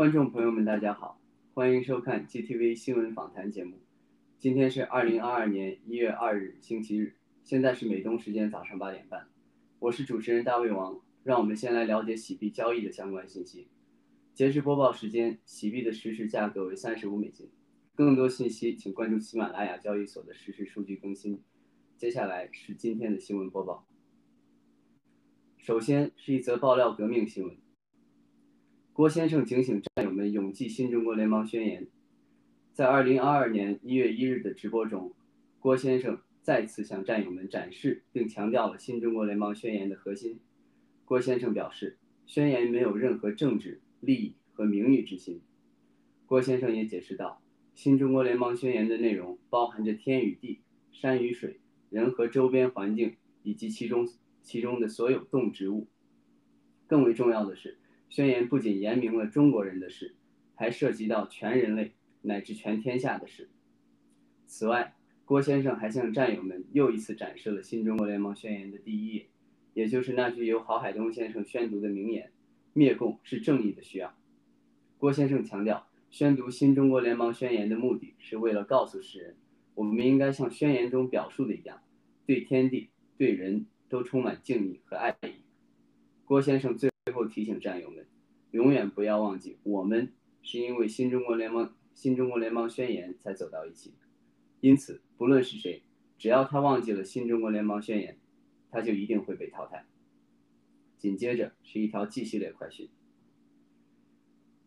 观众朋友们，大家好，欢迎收看 GTV 新闻访谈节目。今天是二零二二年一月二日，星期日，现在是美东时间早上八点半。我是主持人大胃王，让我们先来了解洗币交易的相关信息。截至播报时间，洗币的实时价格为三十五美金。更多信息请关注喜马拉雅交易所的实时数据更新。接下来是今天的新闻播报。首先是一则爆料革命新闻。郭先生警醒战友们永记新中国联邦宣言。在二零二二年一月一日的直播中，郭先生再次向战友们展示并强调了新中国联邦宣言的核心。郭先生表示，宣言没有任何政治利益和名誉之心。郭先生也解释道，新中国联邦宣言的内容包含着天与地、山与水、人和周边环境以及其中其中的所有动植物。更为重要的是。宣言不仅言明了中国人的事，还涉及到全人类乃至全天下的事。此外，郭先生还向战友们又一次展示了新中国联邦宣言的第一页，也就是那句由郝海东先生宣读的名言：“灭共是正义的需要。”郭先生强调，宣读新中国联邦宣言的目的是为了告诉世人，我们应该像宣言中表述的一样，对天地、对人都充满敬意和爱意。郭先生最。最后提醒战友们，永远不要忘记，我们是因为新中国联盟、新中国联盟宣言才走到一起。因此，不论是谁，只要他忘记了新中国联盟宣言，他就一定会被淘汰。紧接着是一条 G 系列快讯：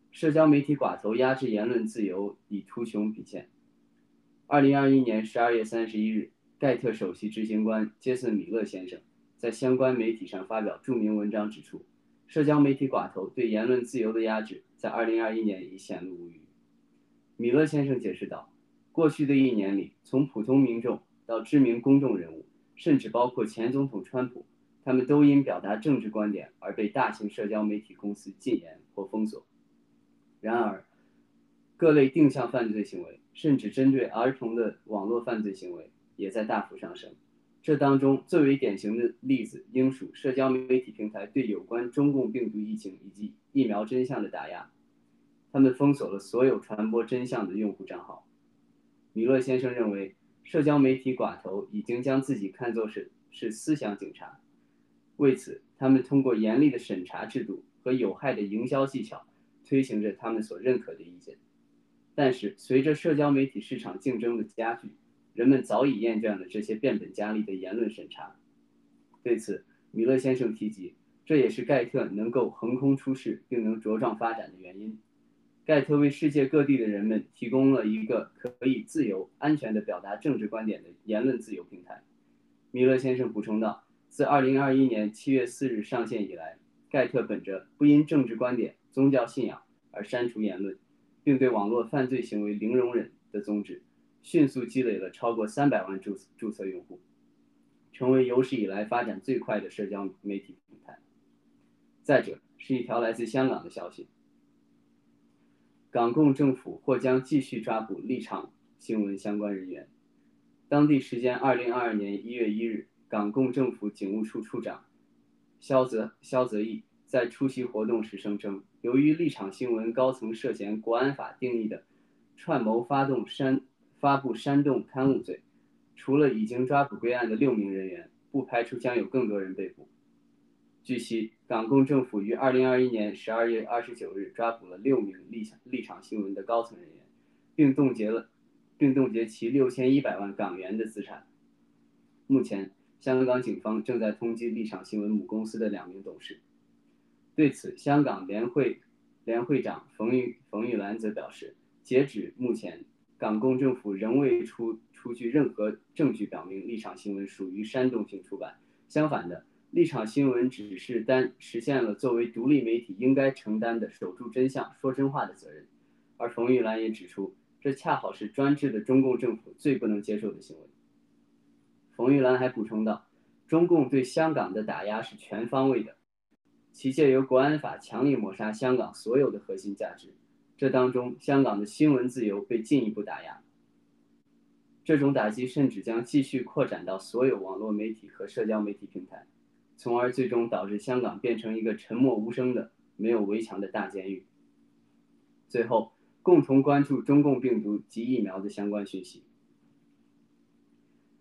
社交媒体寡头压制言论自由已图穷匕见。二零二一年十二月三十一日，盖特首席执行官杰森·米勒先生在相关媒体上发表著名文章，指出。社交媒体寡头对言论自由的压制，在2021年已显露无余。米勒先生解释道：“过去的一年里，从普通民众到知名公众人物，甚至包括前总统川普，他们都因表达政治观点而被大型社交媒体公司禁言或封锁。然而，各类定向犯罪行为，甚至针对儿童的网络犯罪行为，也在大幅上升。”这当中最为典型的例子，应属社交媒体平台对有关中共病毒疫情以及疫苗真相的打压。他们封锁了所有传播真相的用户账号。米勒先生认为，社交媒体寡头已经将自己看作是是思想警察，为此，他们通过严厉的审查制度和有害的营销技巧，推行着他们所认可的意见。但是，随着社交媒体市场竞争的加剧，人们早已厌倦了这些变本加厉的言论审查。对此，米勒先生提及，这也是盖特能够横空出世并能茁壮发展的原因。盖特为世界各地的人们提供了一个可以自由、安全地表达政治观点的言论自由平台。米勒先生补充道：“自2021年7月4日上线以来，盖特本着不因政治观点、宗教信仰而删除言论，并对网络犯罪行为零容忍的宗旨。”迅速积累了超过三百万注注册用户，成为有史以来发展最快的社交媒体平台。再者，是一条来自香港的消息：港共政府或将继续抓捕立场新闻相关人员。当地时间二零二二年一月一日，港共政府警务处处长肖泽肖泽义在出席活动时声称，由于立场新闻高层涉嫌国安法定义的串谋发动煽。发布煽动刊物罪，除了已经抓捕归案的六名人员，不排除将有更多人被捕。据悉，港共政府于二零二一年十二月二十九日抓捕了六名立立场新闻的高层人员，并冻结了，并冻结其六千一百万港元的资产。目前，香港警方正在通缉立场新闻母公司的两名董事。对此，香港联会联会长冯玉冯玉兰则表示，截止目前。港共政府仍未出出具任何证据表明立场新闻属于煽动性出版。相反的，立场新闻只是单实现了作为独立媒体应该承担的守住真相、说真话的责任。而冯玉兰也指出，这恰好是专制的中共政府最不能接受的行为。冯玉兰还补充道，中共对香港的打压是全方位的，其借由国安法强力抹杀香港所有的核心价值。这当中，香港的新闻自由被进一步打压。这种打击甚至将继续扩展到所有网络媒体和社交媒体平台，从而最终导致香港变成一个沉默无声的、没有围墙的大监狱。最后，共同关注中共病毒及疫苗的相关讯息。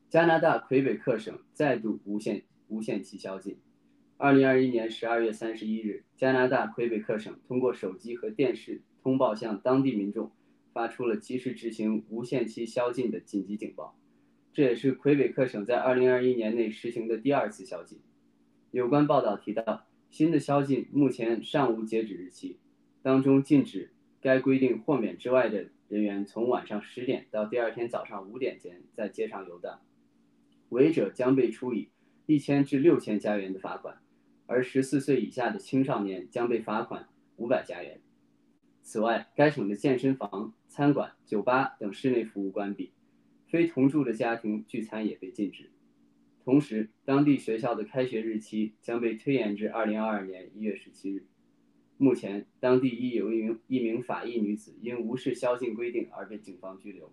加拿大魁北克省再度无限无限期宵禁。二零二一年十二月三十一日，加拿大魁北克省通过手机和电视通报向当地民众发出了及时执行无限期宵禁的紧急警报。这也是魁北克省在二零二一年内实行的第二次宵禁。有关报道提到，新的宵禁目前尚无截止日期，当中禁止。该规定豁免之外的人员，从晚上十点到第二天早上五点间在街上游荡，违者将被处以一千至六千加元的罚款，而十四岁以下的青少年将被罚款五百加元。此外，该省的健身房、餐馆、酒吧等室内服务关闭，非同住的家庭聚餐也被禁止。同时，当地学校的开学日期将被推延至二零二二年一月十七日。目前，当地已有一名一名法裔女子因无视宵禁规定而被警方拘留。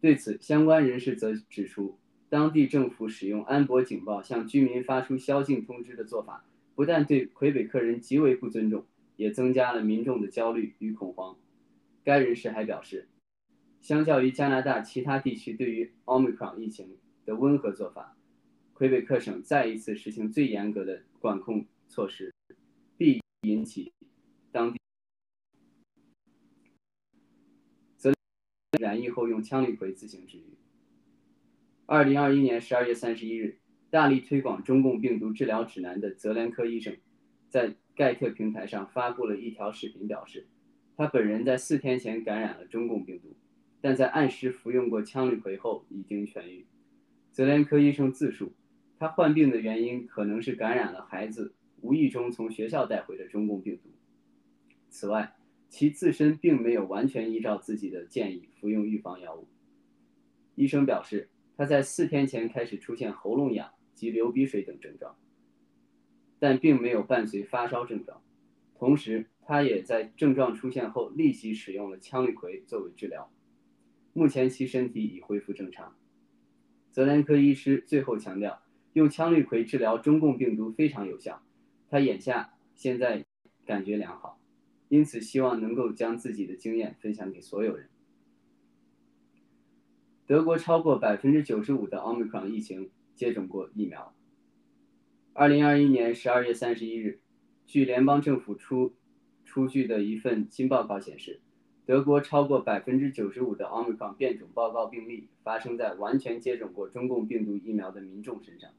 对此，相关人士则指出，当地政府使用安博警报向居民发出宵禁通知的做法，不但对魁北克人极为不尊重，也增加了民众的焦虑与恐慌。该人士还表示，相较于加拿大其他地区对于奥密克戎疫情的温和做法，魁北克省再一次实行最严格的管控措施。必引起当地则染疫后用羟氯喹自行治愈。二零二一年十二月三十一日，大力推广中共病毒治疗指南的泽连科医生在盖特平台上发布了一条视频，表示他本人在四天前感染了中共病毒，但在按时服用过羟氯喹后已经痊愈。泽连科医生自述，他患病的原因可能是感染了孩子。无意中从学校带回的中共病毒。此外，其自身并没有完全依照自己的建议服用预防药物。医生表示，他在四天前开始出现喉咙痒及流鼻水等症状，但并没有伴随发烧症状。同时，他也在症状出现后立即使用了羟氯喹作为治疗。目前其身体已恢复正常。泽连科医师最后强调，用羟氯喹治疗中共病毒非常有效。他眼下现在感觉良好，因此希望能够将自己的经验分享给所有人。德国超过百分之九十五的奥密克戎疫情接种过疫苗。二零二一年十二月三十一日，据联邦政府出出具的一份新报告显示，德国超过百分之九十五的奥密克戎变种报告病例发生在完全接种过中共病毒疫苗的民众身上。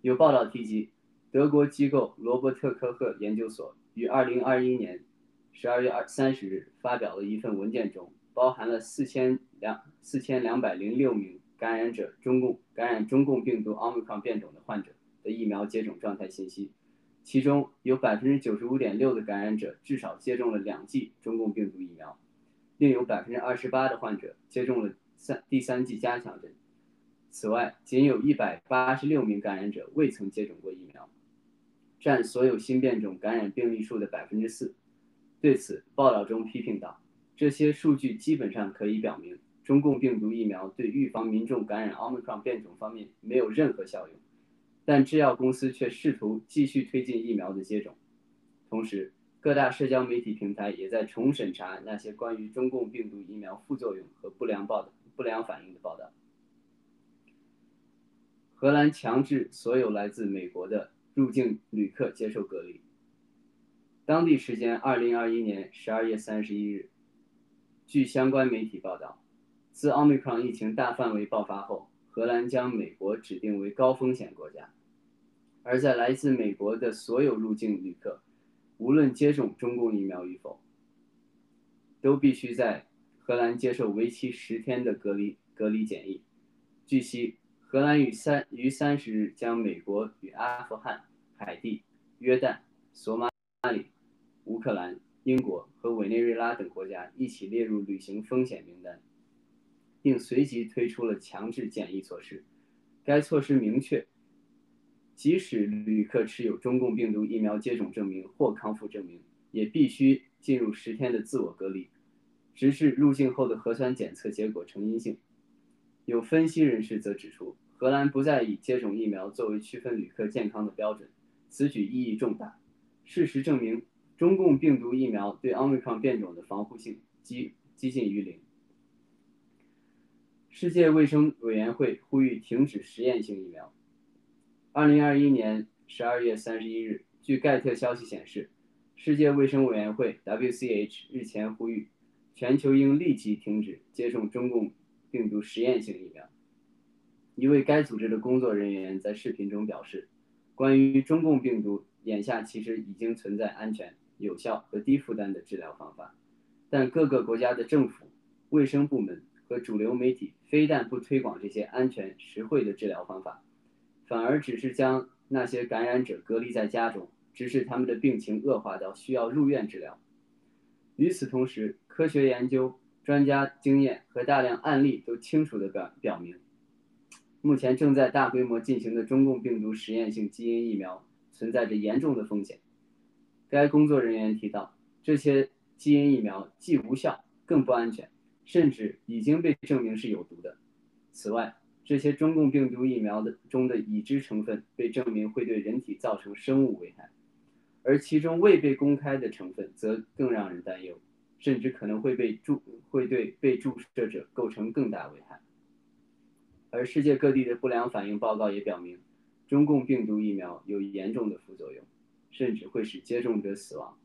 有报道提及。德国机构罗伯特科赫研究所于二零二一年十二月二三十日发表了一份文件中，包含了四千两四千两百零六名感染者中共感染中共病毒奥密克戎变种的患者的疫苗接种状态信息，其中有百分之九十五点六的感染者至少接种了两剂中共病毒疫苗，另有百分之二十八的患者接种了三第三剂加强针。此外，仅有一百八十六名感染者未曾接种过疫苗。占所有新变种感染病例数的百分之四。对此，报道中批评道：“这些数据基本上可以表明，中共病毒疫苗对预防民众感染奥密克戎变种方面没有任何效用。”但制药公司却试图继续推进疫苗的接种。同时，各大社交媒体平台也在重审查那些关于中共病毒疫苗副作用和不良报道、不良反应的报道。荷兰强制所有来自美国的。入境旅客接受隔离。当地时间二零二一年十二月三十一日，据相关媒体报道，自奥密克戎疫情大范围爆发后，荷兰将美国指定为高风险国家，而在来自美国的所有入境旅客，无论接种中共疫苗与否，都必须在荷兰接受为期十天的隔离隔离检疫。据悉。荷兰于三于三十日将美国与阿富汗、海地、约旦、索马里、乌克兰、英国和委内瑞拉等国家一起列入旅行风险名单，并随即推出了强制检疫措施。该措施明确，即使旅客持有中共病毒疫苗接种证明或康复证明，也必须进入十天的自我隔离，直至入境后的核酸检测结果呈阴性。有分析人士则指出。荷兰不再以接种疫苗作为区分旅客健康的标准，此举意义重大。事实证明，中共病毒疫苗对奥密克戎变种的防护性几接近于零。世界卫生委员会呼吁停止实验性疫苗。二零二一年十二月三十一日，据盖特消息显示，世界卫生委员会 （WCH） 日前呼吁全球应立即停止接种中共病毒实验性疫苗。一位该组织的工作人员在视频中表示：“关于中共病毒，眼下其实已经存在安全、有效和低负担的治疗方法，但各个国家的政府、卫生部门和主流媒体非但不推广这些安全、实惠的治疗方法。”反而只是将那些感染者隔离在家中，直至他们的病情恶化到需要入院治疗。与此同时，科学研究、专家经验和大量案例都清楚地表表明，目前正在大规模进行的中共病毒实验性基因疫苗存在着严重的风险。该工作人员提到，这些基因疫苗既无效，更不安全，甚至已经被证明是有毒的。此外，这些中共病毒疫苗的中的已知成分被证明会对人体造成生物危害，而其中未被公开的成分则更让人担忧，甚至可能会被注会对被注射者构成更大危害。而世界各地的不良反应报告也表明，中共病毒疫苗有严重的副作用，甚至会使接种者死亡。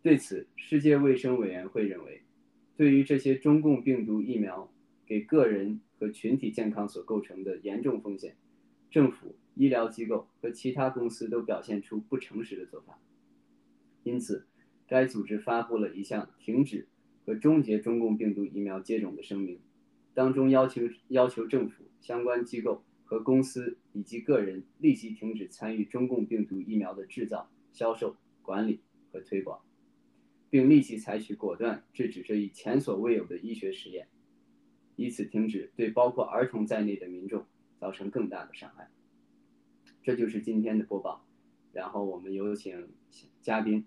对此，世界卫生委员会认为，对于这些中共病毒疫苗给个人。和群体健康所构成的严重风险，政府、医疗机构和其他公司都表现出不诚实的做法。因此，该组织发布了一项停止和终结中共病毒疫苗接种的声明，当中要求要求政府相关机构和公司以及个人立即停止参与中共病毒疫苗的制造、销售、管理和推广，并立即采取果断制止这一前所未有的医学实验。以此停止对包括儿童在内的民众造成更大的伤害。这就是今天的播报，然后我们有请嘉宾。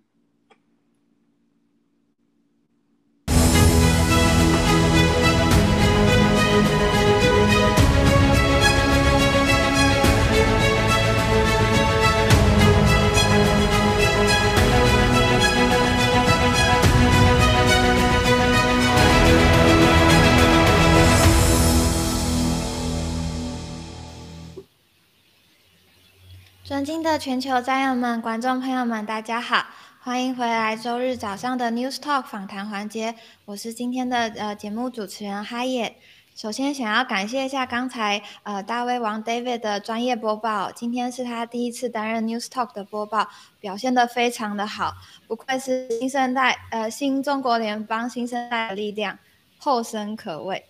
尊敬的全球战友们、观众朋友们，大家好，欢迎回来周日早上的 News Talk 访谈环节。我是今天的呃节目主持人哈野。首先想要感谢一下刚才呃大胃王 David 的专业播报，今天是他第一次担任 News Talk 的播报，表现得非常的好，不愧是新生代呃新中国联邦新生代的力量，后生可畏，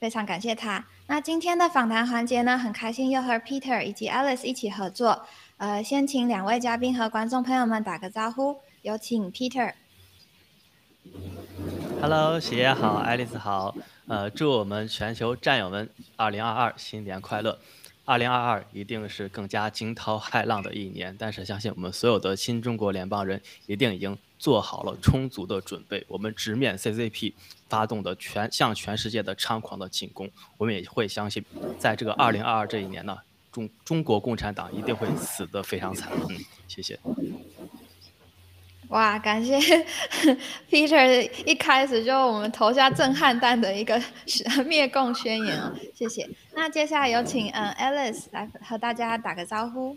非常感谢他。那今天的访谈环节呢，很开心又和 Peter 以及 Alice 一起合作。呃，先请两位嘉宾和观众朋友们打个招呼，有请 Peter。Hello，喜爷好，爱丽丝好。呃，祝我们全球战友们2022新年快乐。2022一定是更加惊涛骇浪的一年，但是相信我们所有的新中国联邦人一定已经做好了充足的准备。我们直面 CCP 发动的全向全世界的猖狂的进攻，我们也会相信，在这个2022这一年呢。中中国共产党一定会死得非常惨，嗯，谢谢。哇，感谢 Peter 一开始就我们投下震撼弹的一个 灭共宣言哦，谢谢。那接下来有请嗯 Alice 来和大家打个招呼。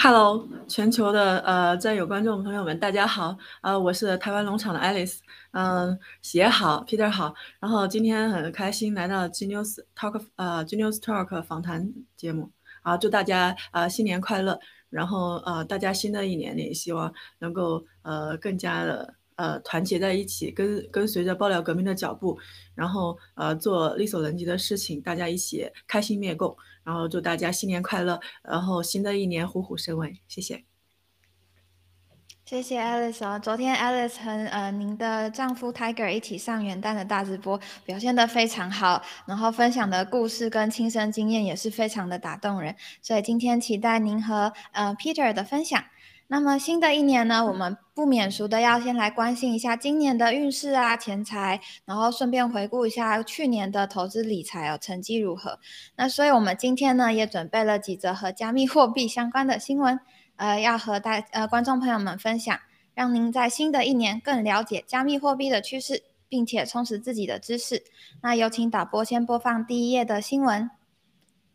Hello，全球的呃战友观众朋友们，大家好，呃，我是台湾农场的 Alice，嗯，鞋好，Peter 好，然后今天很开心来到 Genius Talk，呃，Genius Talk 访谈节目，啊，祝大家啊新年快乐，然后呃大家新的一年里希望能够呃更加的。呃，团结在一起，跟跟随着爆料革命的脚步，然后呃做力所能及的事情，大家一起开心灭共，然后祝大家新年快乐，然后新的一年虎虎生威，谢谢。谢谢 Alice，啊昨天 Alice 和呃您的丈夫 Tiger 一起上元旦的大直播，表现得非常好，然后分享的故事跟亲身经验也是非常的打动人，所以今天期待您和呃 Peter 的分享。那么新的一年呢，我们不免俗的要先来关心一下今年的运势啊、钱财，然后顺便回顾一下去年的投资理财哦，成绩如何？那所以我们今天呢也准备了几则和加密货币相关的新闻。呃，要和大呃观众朋友们分享，让您在新的一年更了解加密货币的趋势，并且充实自己的知识。那有请导播先播放第一页的新闻。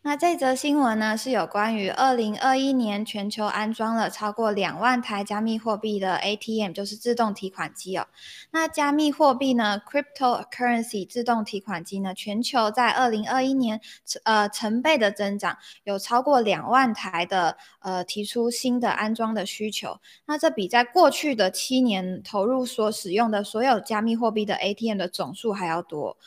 那这则新闻呢，是有关于二零二一年全球安装了超过两万台加密货币的 ATM，就是自动提款机哦。那加密货币呢，cryptocurrency 自动提款机呢，全球在二零二一年呃成倍的增长，有超过两万台的呃提出新的安装的需求。那这比在过去的七年投入所使用的所有加密货币的 ATM 的总数还要多。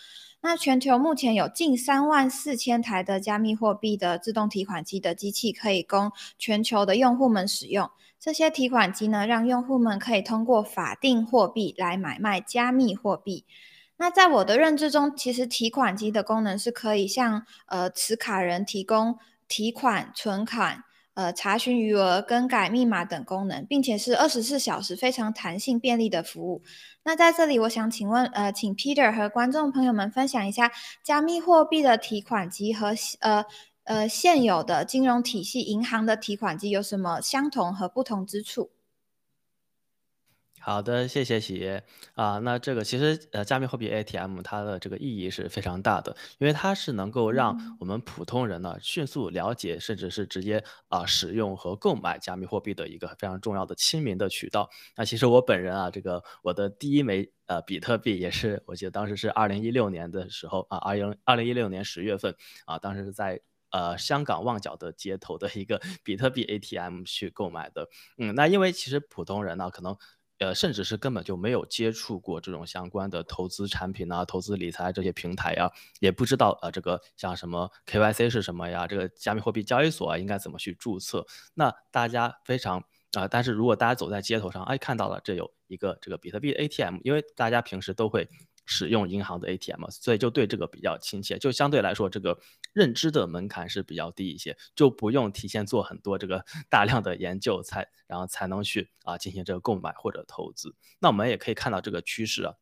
那全球目前有近三万四千台的加密货币的自动提款机的机器可以供全球的用户们使用。这些提款机呢，让用户们可以通过法定货币来买卖加密货币。那在我的认知中，其实提款机的功能是可以向呃持卡人提供提款、存款。呃，查询余额、更改密码等功能，并且是二十四小时非常弹性便利的服务。那在这里，我想请问，呃，请 Peter 和观众朋友们分享一下加密货币的提款机和呃呃现有的金融体系银行的提款机有什么相同和不同之处？好的，谢谢喜爷啊。那这个其实呃，加密货币 ATM 它的这个意义是非常大的，因为它是能够让我们普通人呢迅速了解，甚至是直接啊使用和购买加密货币的一个非常重要的亲民的渠道。那其实我本人啊，这个我的第一枚呃比特币也是，我记得当时是二零一六年的时候啊，二零二零一六年十月份啊，当时是在呃香港旺角的街头的一个比特币 ATM 去购买的。嗯，那因为其实普通人呢可能。呃，甚至是根本就没有接触过这种相关的投资产品啊、投资理财这些平台呀，也不知道啊这个像什么 KYC 是什么呀，这个加密货币交易所啊应该怎么去注册。那大家非常啊，但是如果大家走在街头上，哎，看到了这有一个这个比特币 ATM，因为大家平时都会。使用银行的 ATM，所以就对这个比较亲切，就相对来说这个认知的门槛是比较低一些，就不用提前做很多这个 大量的研究才，然后才能去啊进行这个购买或者投资。那我们也可以看到这个趋势啊。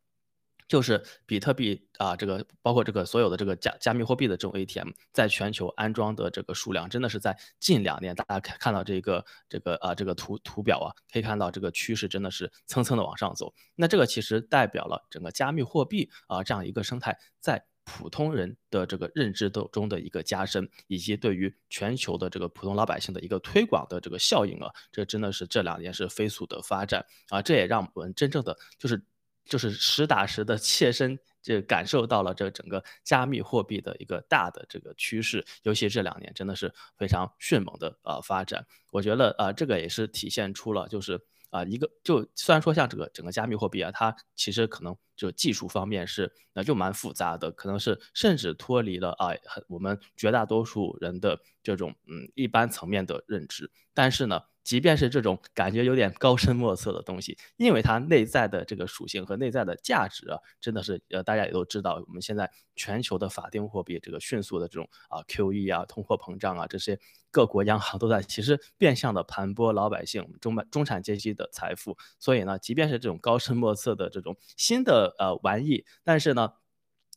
就是比特币啊，这个包括这个所有的这个加加密货币的这种 ATM，在全球安装的这个数量，真的是在近两年，大家看看到这个这个啊这个图图表啊，可以看到这个趋势真的是蹭蹭的往上走。那这个其实代表了整个加密货币啊这样一个生态，在普通人的这个认知的中的一个加深，以及对于全球的这个普通老百姓的一个推广的这个效应啊，这真的是这两年是飞速的发展啊，这也让我们真正的就是。就是实打实的切身就感受到了这整个加密货币的一个大的这个趋势，尤其这两年真的是非常迅猛的呃发展。我觉得啊，这个也是体现出了就是啊一个就虽然说像这个整个加密货币啊，它其实可能就技术方面是那就蛮复杂的，可能是甚至脱离了啊我们绝大多数人的这种嗯一般层面的认知，但是呢。即便是这种感觉有点高深莫测的东西，因为它内在的这个属性和内在的价值啊，真的是呃大家也都知道，我们现在全球的法定货币这个迅速的这种啊 QE 啊通货膨胀啊这些各国央行都在其实变相的盘剥老百姓中中产阶级的财富，所以呢，即便是这种高深莫测的这种新的呃玩意，但是呢。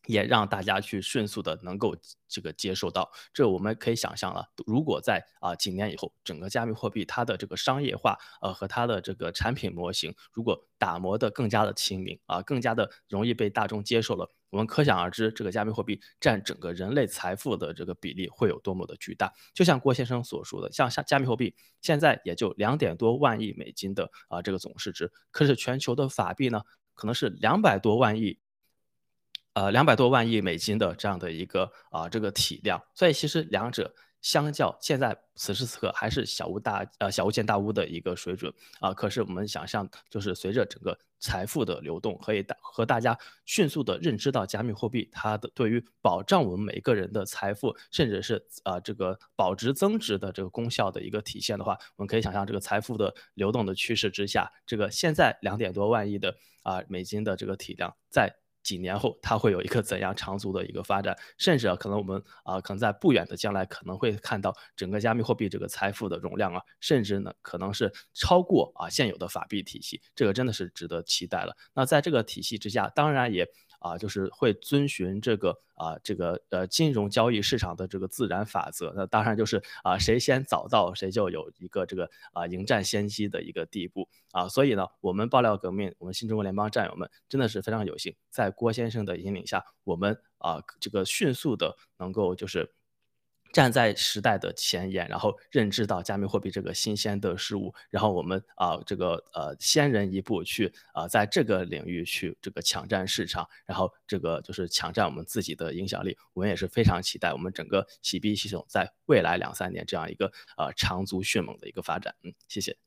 也让大家去迅速的能够这个接受到，这我们可以想象了。如果在啊几年以后，整个加密货币它的这个商业化，呃和它的这个产品模型，如果打磨的更加的亲民啊，更加的容易被大众接受了，我们可想而知，这个加密货币占整个人类财富的这个比例会有多么的巨大。就像郭先生所说的，像像加密货币现在也就两点多万亿美金的啊这个总市值，可是全球的法币呢，可能是两百多万亿。呃，两百多万亿美金的这样的一个啊这个体量，所以其实两者相较，现在此时此刻还是小巫大呃小巫见大巫的一个水准啊。可是我们想象，就是随着整个财富的流动，可以大和大家迅速的认知到加密货币它的对于保障我们每个人的财富，甚至是啊这个保值增值的这个功效的一个体现的话，我们可以想象这个财富的流动的趋势之下，这个现在两点多万亿的啊美金的这个体量在。几年后，它会有一个怎样长足的一个发展？甚至啊，可能我们啊，可能在不远的将来，可能会看到整个加密货币这个财富的容量啊，甚至呢，可能是超过啊现有的法币体系。这个真的是值得期待了。那在这个体系之下，当然也。啊，就是会遵循这个啊这个呃金融交易市场的这个自然法则。那当然就是啊谁先早到谁就有一个这个啊迎战先机的一个地步啊。所以呢，我们爆料革命，我们新中国联邦战友们真的是非常有幸，在郭先生的引领下，我们啊这个迅速的能够就是。站在时代的前沿，然后认知到加密货币这个新鲜的事物，然后我们啊这个呃先人一步去啊在这个领域去这个抢占市场，然后这个就是抢占我们自己的影响力。我们也是非常期待我们整个洗币系统在未来两三年这样一个呃长足迅猛的一个发展。嗯，谢谢。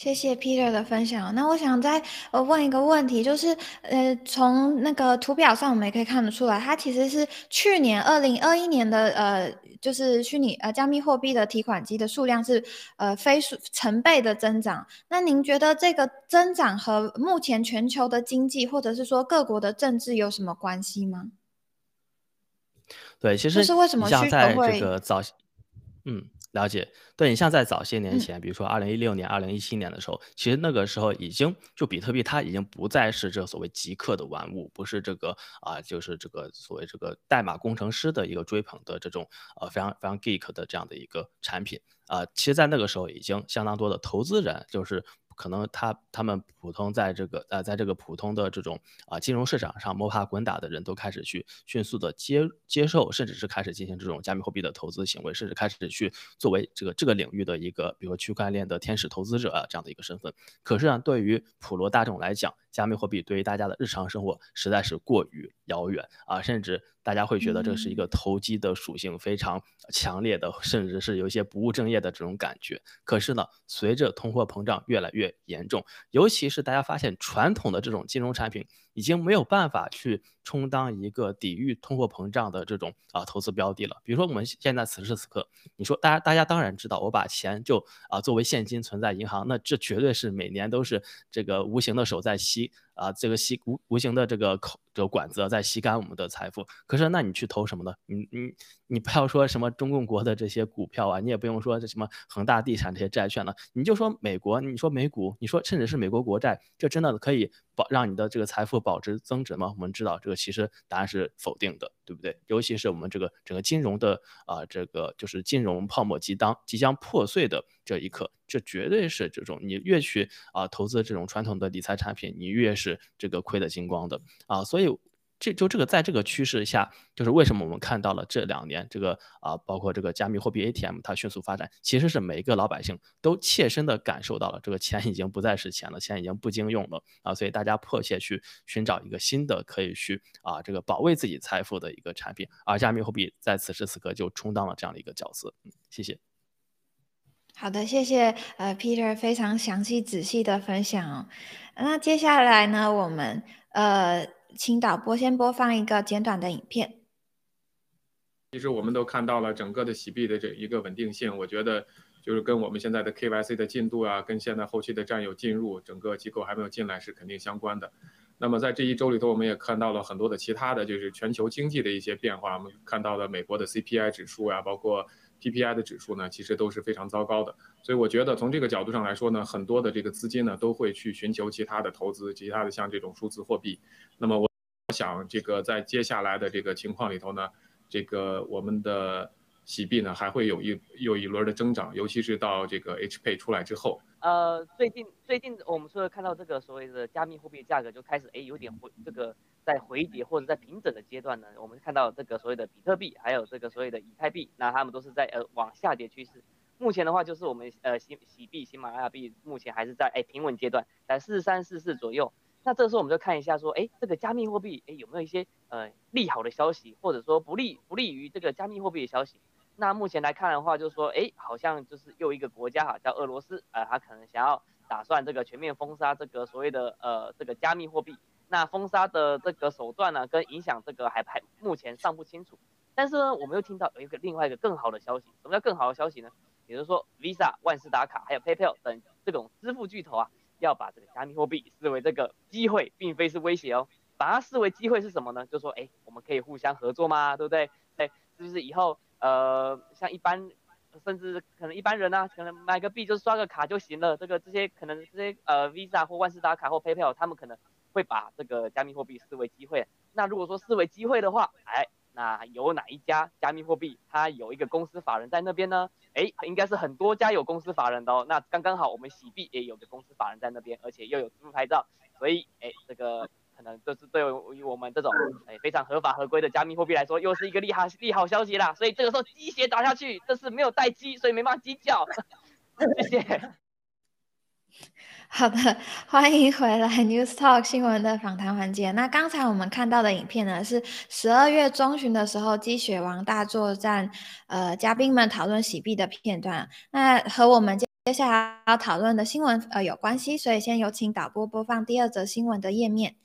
谢谢 Peter 的分享。那我想再呃问一个问题，就是呃从那个图表上我们也可以看得出来，它其实是去年二零二一年的呃就是虚拟呃加密货币的提款机的数量是呃飞速成倍的增长。那您觉得这个增长和目前全球的经济或者是说各国的政治有什么关系吗？对，其实是为什么需求会嗯。了解，对你像在早些年前，比如说二零一六年、二零一七年的时候，其实那个时候已经就比特币它已经不再是这所谓极客的玩物，不是这个啊，就是这个所谓这个代码工程师的一个追捧的这种呃非常非常 geek 的这样的一个产品啊。其实，在那个时候已经相当多的投资人就是。可能他他们普通在这个呃，在这个普通的这种啊金融市场上摸爬滚打的人都开始去迅速的接接受，甚至是开始进行这种加密货币的投资行为，甚至开始去作为这个这个领域的一个，比如说区块链的天使投资者啊这样的一个身份。可是呢，对于普罗大众来讲，加密货币对于大家的日常生活实在是过于遥远啊，甚至大家会觉得这是一个投机的属性非常强烈的，甚至是有一些不务正业的这种感觉。可是呢，随着通货膨胀越来越严重，尤其是大家发现传统的这种金融产品。已经没有办法去充当一个抵御通货膨胀的这种啊投资标的了。比如说我们现在此时此刻，你说大家大家当然知道，我把钱就啊作为现金存在银行，那这绝对是每年都是这个无形的手在吸啊这个吸无无形的这个口这个管子在吸干我们的财富。可是那你去投什么呢？你你你不要说什么中共国的这些股票啊，你也不用说这什么恒大地产这些债券了，你就说美国，你说美股，你说甚至是美国国债，这真的可以保。让你的这个财富保值增值吗？我们知道这个其实答案是否定的，对不对？尤其是我们这个整个金融的啊，这个就是金融泡沫即当即将破碎的这一刻，这绝对是这种你越去啊投资这种传统的理财产品，你越是这个亏得精光的啊，所以。这就这个在这个趋势下，就是为什么我们看到了这两年这个啊，包括这个加密货币 ATM 它迅速发展，其实是每一个老百姓都切身的感受到了，这个钱已经不再是钱了，钱已经不经用了啊，所以大家迫切去寻找一个新的可以去啊这个保卫自己财富的一个产品，而加密货币在此时此刻就充当了这样的一个角色。嗯，谢谢。好的，谢谢呃 Peter 非常详细仔细的分享哦。那接下来呢，我们呃。请导播先播放一个简短的影片。其实我们都看到了整个的洗币的这一个稳定性，我觉得就是跟我们现在的 KYC 的进度啊，跟现在后期的战友进入，整个机构还没有进来是肯定相关的。那么在这一周里头，我们也看到了很多的其他的就是全球经济的一些变化，我们看到了美国的 CPI 指数呀，包括。PPI 的指数呢，其实都是非常糟糕的，所以我觉得从这个角度上来说呢，很多的这个资金呢都会去寻求其他的投资，其他的像这种数字货币。那么我想，这个在接下来的这个情况里头呢，这个我们的洗币呢还会有一又一轮的增长，尤其是到这个 H Pay 出来之后。呃，最近最近我们说看到这个所谓的加密货币价格就开始哎有点回这个。在回跌或者在平整的阶段呢，我们看到这个所谓的比特币，还有这个所谓的以太币，那他们都是在呃往下跌趋势。目前的话，就是我们呃喜喜币、喜马拉雅币目前还是在哎平稳阶段，在四三四四左右。那这时候我们就看一下说，哎，这个加密货币哎有没有一些呃利好的消息，或者说不利不利于这个加密货币的消息？那目前来看的话，就是说，哎，好像就是又一个国家哈，叫俄罗斯，呃，他可能想要打算这个全面封杀这个所谓的呃这个加密货币。那封杀的这个手段呢，跟影响这个还还目前尚不清楚。但是呢，我们又听到有一个另外一个更好的消息。什么叫更好的消息呢？比如说 Visa、万事达卡还有 PayPal 等这种支付巨头啊，要把这个加密货币视为这个机会，并非是威胁哦。把它视为机会是什么呢？就说哎，我们可以互相合作嘛？对不对？哎，是不是以后呃，像一般甚至可能一般人呢，可能买个币就刷个卡就行了。这个这些可能这些呃 Visa 或万事达卡或 PayPal 他们可能。会把这个加密货币视为机会。那如果说视为机会的话，哎，那有哪一家加密货币它有一个公司法人在那边呢？哎，应该是很多家有公司法人的哦。那刚刚好我们洗币也有个公司法人在那边，而且又有支付牌照，所以哎，这个可能这是对于我们这种哎非常合法合规的加密货币来说，又是一个利好利好消息啦。所以这个时候鸡血打下去，这是没有待机，所以没办法鸡叫。谢谢。好的，欢迎回来 News Talk 新闻的访谈环节。那刚才我们看到的影片呢，是十二月中旬的时候鸡血王大作战，呃，嘉宾们讨论洗币的片段。那和我们接下来要讨论的新闻呃有关系，所以先有请导播播放第二则新闻的页面。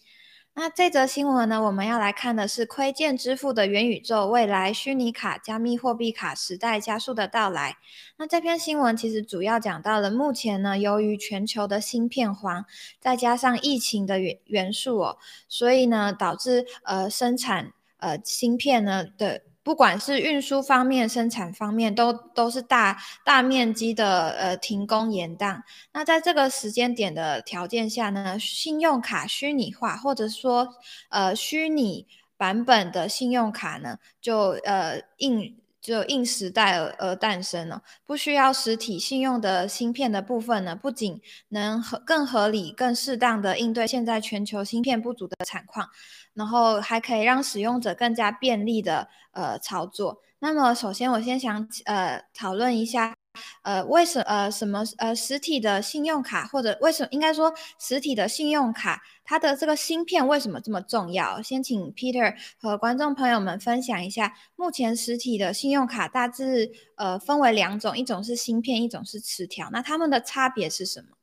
那这则新闻呢，我们要来看的是窥见支付的元宇宙未来虚拟卡加密货币卡时代加速的到来。那这篇新闻其实主要讲到了目前呢，由于全球的芯片荒，再加上疫情的元元素哦，所以呢导致呃生产呃芯片呢的。不管是运输方面、生产方面，都都是大大面积的呃停工延宕。那在这个时间点的条件下呢，信用卡虚拟化，或者说呃虚拟版本的信用卡呢，就呃应就应时代而而诞生了。不需要实体信用的芯片的部分呢，不仅能合更合理、更适当的应对现在全球芯片不足的产况。然后还可以让使用者更加便利的呃操作。那么首先我先想呃讨论一下呃为什呃什么呃实体的信用卡或者为什么应该说实体的信用卡它的这个芯片为什么这么重要？先请 Peter 和观众朋友们分享一下，目前实体的信用卡大致呃分为两种，一种是芯片，一种是磁条，那它们的差别是什么？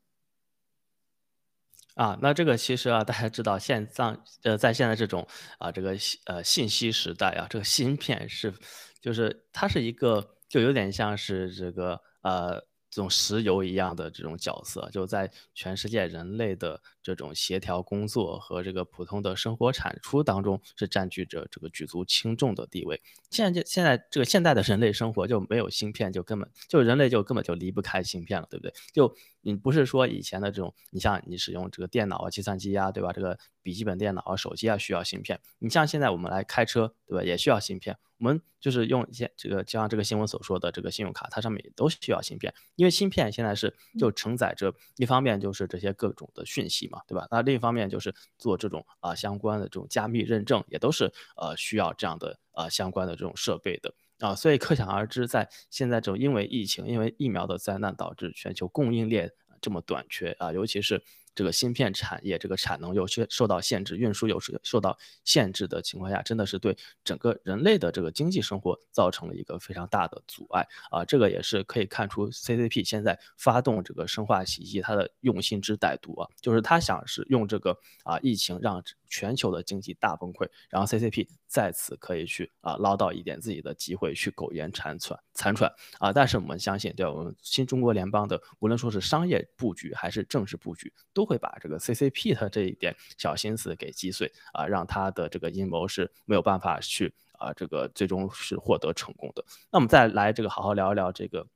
啊，那这个其实啊，大家知道，现在呃，在现在这种啊，这个呃信息时代啊，这个芯片是，就是它是一个，就有点像是这个呃。这种石油一样的这种角色，就在全世界人类的这种协调工作和这个普通的生活产出当中，是占据着这个举足轻重的地位。现在就现在这个现代的人类生活就没有芯片，就根本就人类就根本就离不开芯片了，对不对？就你不是说以前的这种，你像你使用这个电脑啊、计算机啊，对吧？这个笔记本电脑啊、手机啊需要芯片。你像现在我们来开车，对吧？也需要芯片。我们就是用一些这个，就像这个新闻所说的这个信用卡，它上面也都需要芯片，因为芯片现在是就承载着一方面就是这些各种的讯息嘛，对吧？那另一方面就是做这种啊相关的这种加密认证，也都是呃需要这样的呃相关的这种设备的啊，所以可想而知，在现在这种因为疫情、因为疫苗的灾难导致全球供应链这么短缺啊，尤其是。这个芯片产业，这个产能又受受到限制，运输又是受到限制的情况下，真的是对整个人类的这个经济生活造成了一个非常大的阻碍啊！这个也是可以看出 CCP 现在发动这个生化袭击，它的用心之歹毒啊，就是他想是用这个啊疫情让全球的经济大崩溃，然后 CCP 在此可以去啊捞到一点自己的机会去苟延残喘残喘啊！但是我们相信，对我们新中国联邦的无论说是商业布局还是政治布局。都会把这个 CCP 的这一点小心思给击碎啊，让他的这个阴谋是没有办法去啊，这个最终是获得成功的。那我们再来这个好好聊一聊这个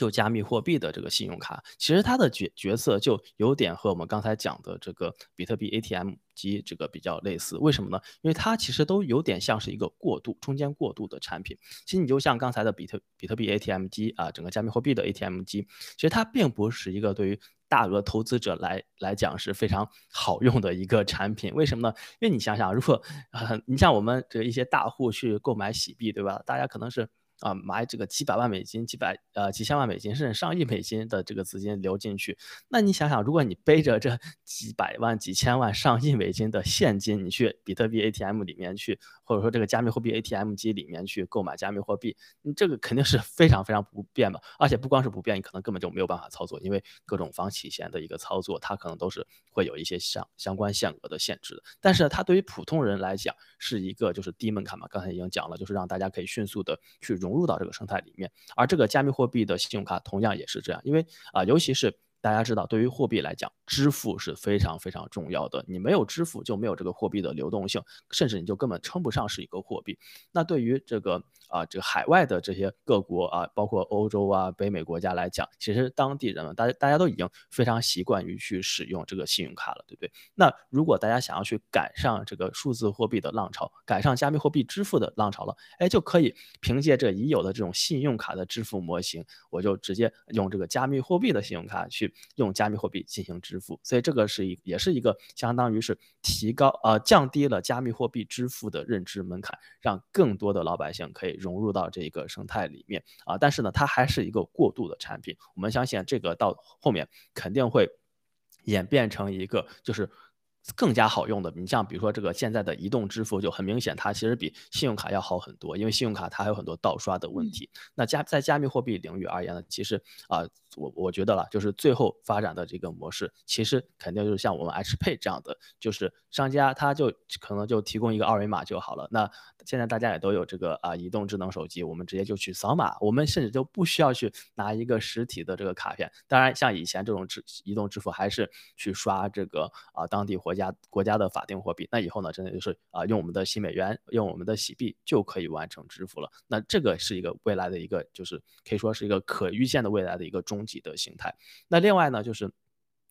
就加密货币的这个信用卡，其实它的角角色就有点和我们刚才讲的这个比特币 ATM 机这个比较类似。为什么呢？因为它其实都有点像是一个过渡中间过渡的产品。其实你就像刚才的比特比特币 ATM 机啊，整个加密货币的 ATM 机，其实它并不是一个对于大额投资者来来讲是非常好用的一个产品，为什么呢？因为你想想，如果呃，你像我们这一些大户去购买洗币，对吧？大家可能是。啊，买这个几百万美金、几百呃几千万美金，甚至上亿美金的这个资金流进去，那你想想，如果你背着这 几百万、几千万、上亿美金的现金，你去比特币 ATM 里面去，或者说这个加密货币 ATM 机里面去购买加密货币，你这个肯定是非常非常不便的？而且不光是不便，你可能根本就没有办法操作，因为各种房企险的一个操作，它可能都是会有一些相相关限额的限制的。但是它对于普通人来讲，是一个就是低门槛嘛，刚才已经讲了，就是让大家可以迅速的去融。融入到这个生态里面，而这个加密货币的信用卡同样也是这样，因为啊，尤其是大家知道，对于货币来讲，支付是非常非常重要的。你没有支付，就没有这个货币的流动性，甚至你就根本称不上是一个货币。那对于这个啊这个海外的这些各国啊，包括欧洲啊、北美国家来讲，其实当地人们大家大家都已经非常习惯于去使用这个信用卡了，对不对？那如果大家想要去赶上这个数字货币的浪潮，赶上加密货币支付的浪潮了，哎，就可以凭借着已有的这种信用卡的支付模型，我就直接用这个加密货币的信用卡去用加密货币进行支付。所以这个是一也是一个相当于是提高呃降低了加密货币支付的认知门槛，让更多的老百姓可以融入到这个生态里面啊。但是呢，它还是一个过渡的产品，我们相信这个到后面肯定会演变成一个就是。更加好用的，你像比如说这个现在的移动支付就很明显，它其实比信用卡要好很多，因为信用卡它还有很多盗刷的问题。那加在加密货币领域而言呢，其实啊，我我觉得了，就是最后发展的这个模式，其实肯定就是像我们 H Pay 这样的，就是商家他就可能就提供一个二维码就好了。那现在大家也都有这个啊移动智能手机，我们直接就去扫码，我们甚至就不需要去拿一个实体的这个卡片。当然，像以前这种支移动支付还是去刷这个啊当地国家国家的法定货币。那以后呢，真的就是啊用我们的新美元，用我们的喜币就可以完成支付了。那这个是一个未来的一个，就是可以说是一个可预见的未来的一个终极的形态。那另外呢，就是。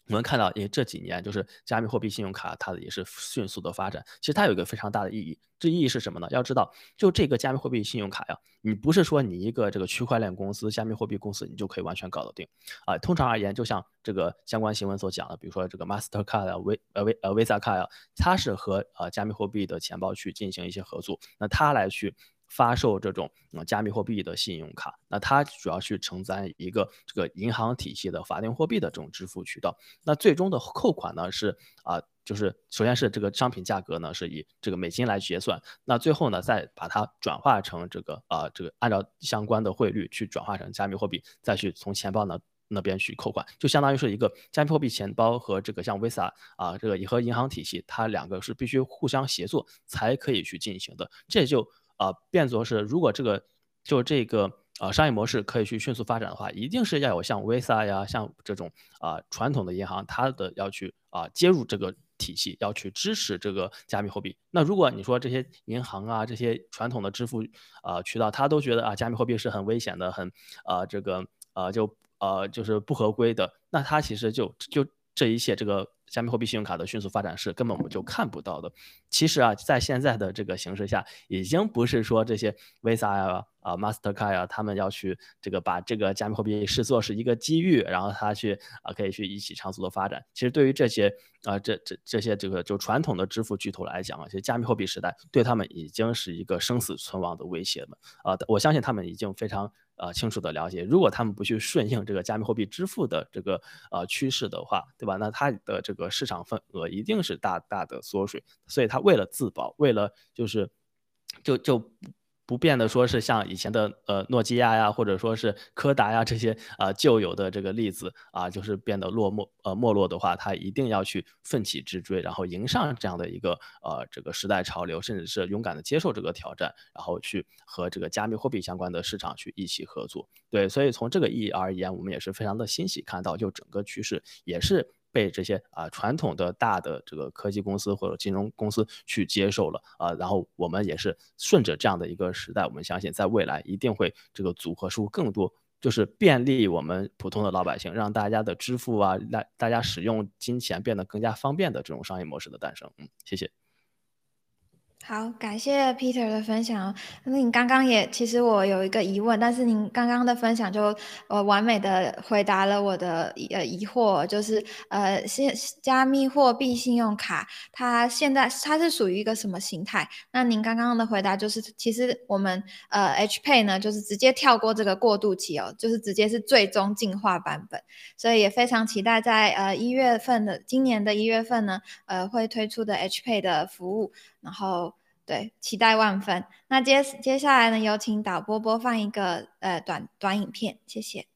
我们看到，因为这几年就是加密货币信用卡，它的也是迅速的发展。其实它有一个非常大的意义，这意义是什么呢？要知道，就这个加密货币信用卡呀，你不是说你一个这个区块链公司、加密货币公司，你就可以完全搞得定啊。通常而言，就像这个相关新闻所讲的，比如说这个 Mastercard 啊、V 呃 V 呃 Visa 卡呀，它是和呃加密货币的钱包去进行一些合作，那它来去。发售这种呃加密货币的信用卡，那它主要去承担一个这个银行体系的法定货币的这种支付渠道。那最终的扣款呢是啊，就是首先是这个商品价格呢是以这个美金来结算，那最后呢再把它转化成这个啊这个按照相关的汇率去转化成加密货币，再去从钱包呢那边去扣款，就相当于是一个加密货币钱包和这个像 Visa 啊这个和银行体系，它两个是必须互相协作才可以去进行的，这就。啊，变作是，如果这个就这个呃商业模式可以去迅速发展的话，一定是要有像 Visa 呀，像这种啊传统的银行，它的要去啊接入这个体系，要去支持这个加密货币。那如果你说这些银行啊，这些传统的支付啊渠道，他都觉得啊加密货币是很危险的，很啊这个呃就呃就是不合规的，那它其实就就这一切这个。加密货币信用卡的迅速发展是根本我们就看不到的。其实啊，在现在的这个形势下，已经不是说这些 Visa 呀、啊 Mastercard 呀，他们要去这个把这个加密货币视作是一个机遇，然后他去啊可以去一起长足的发展。其实对于这些啊这这这些这个就传统的支付巨头来讲啊，其实加密货币时代对他们已经是一个生死存亡的威胁了。啊，我相信他们已经非常。呃，清楚的了解，如果他们不去顺应这个加密货币支付的这个呃趋势的话，对吧？那它的这个市场份额一定是大大的缩水，所以它为了自保，为了就是就就。不变的说是像以前的呃诺基亚呀，或者说是柯达呀这些啊旧有的这个例子啊，就是变得落寞呃没落的话，它一定要去奋起直追，然后迎上这样的一个呃这个时代潮流，甚至是勇敢的接受这个挑战，然后去和这个加密货币相关的市场去一起合作。对，所以从这个意义而言，我们也是非常的欣喜看到，就整个趋势也是。被这些啊传统的大的这个科技公司或者金融公司去接受了啊，然后我们也是顺着这样的一个时代，我们相信在未来一定会这个组合出更多，就是便利我们普通的老百姓，让大家的支付啊，让大家使用金钱变得更加方便的这种商业模式的诞生。嗯，谢谢。好，感谢 Peter 的分享。那您刚刚也，其实我有一个疑问，但是您刚刚的分享就呃完美的回答了我的呃疑惑，就是呃现加密货币信用卡它现在它是属于一个什么形态？那您刚刚的回答就是，其实我们呃 H Pay 呢，就是直接跳过这个过渡期哦，就是直接是最终进化版本，所以也非常期待在呃一月份的今年的一月份呢，呃会推出的 H Pay 的服务，然后。对，期待万分。那接接下来呢，有请导播播放一个呃短短影片，谢谢。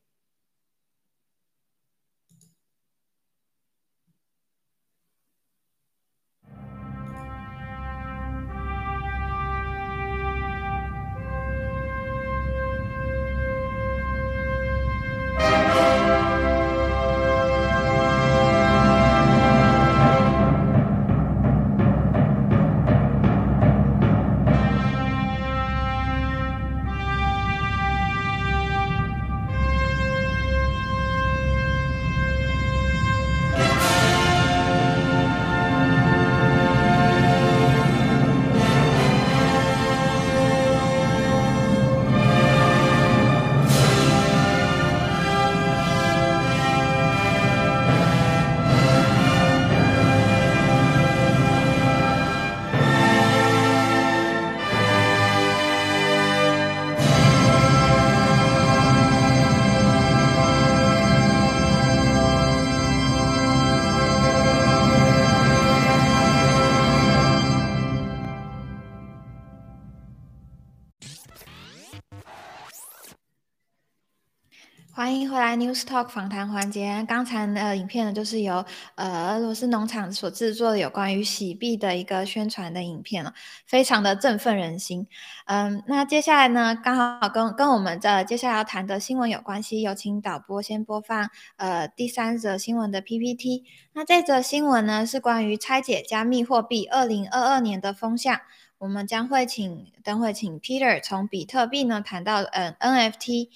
来 News Talk 访谈环节。刚才的影片呢，就是由呃俄罗斯农场所制作的有关于洗币的一个宣传的影片了，非常的振奋人心。嗯，那接下来呢，刚好跟跟我们的接下来要谈的新闻有关系，有请导播先播放呃第三则新闻的 PPT。那这则新闻呢，是关于拆解加密货币二零二二年的风向。我们将会请等会请 Peter 从比特币呢谈到嗯 NFT。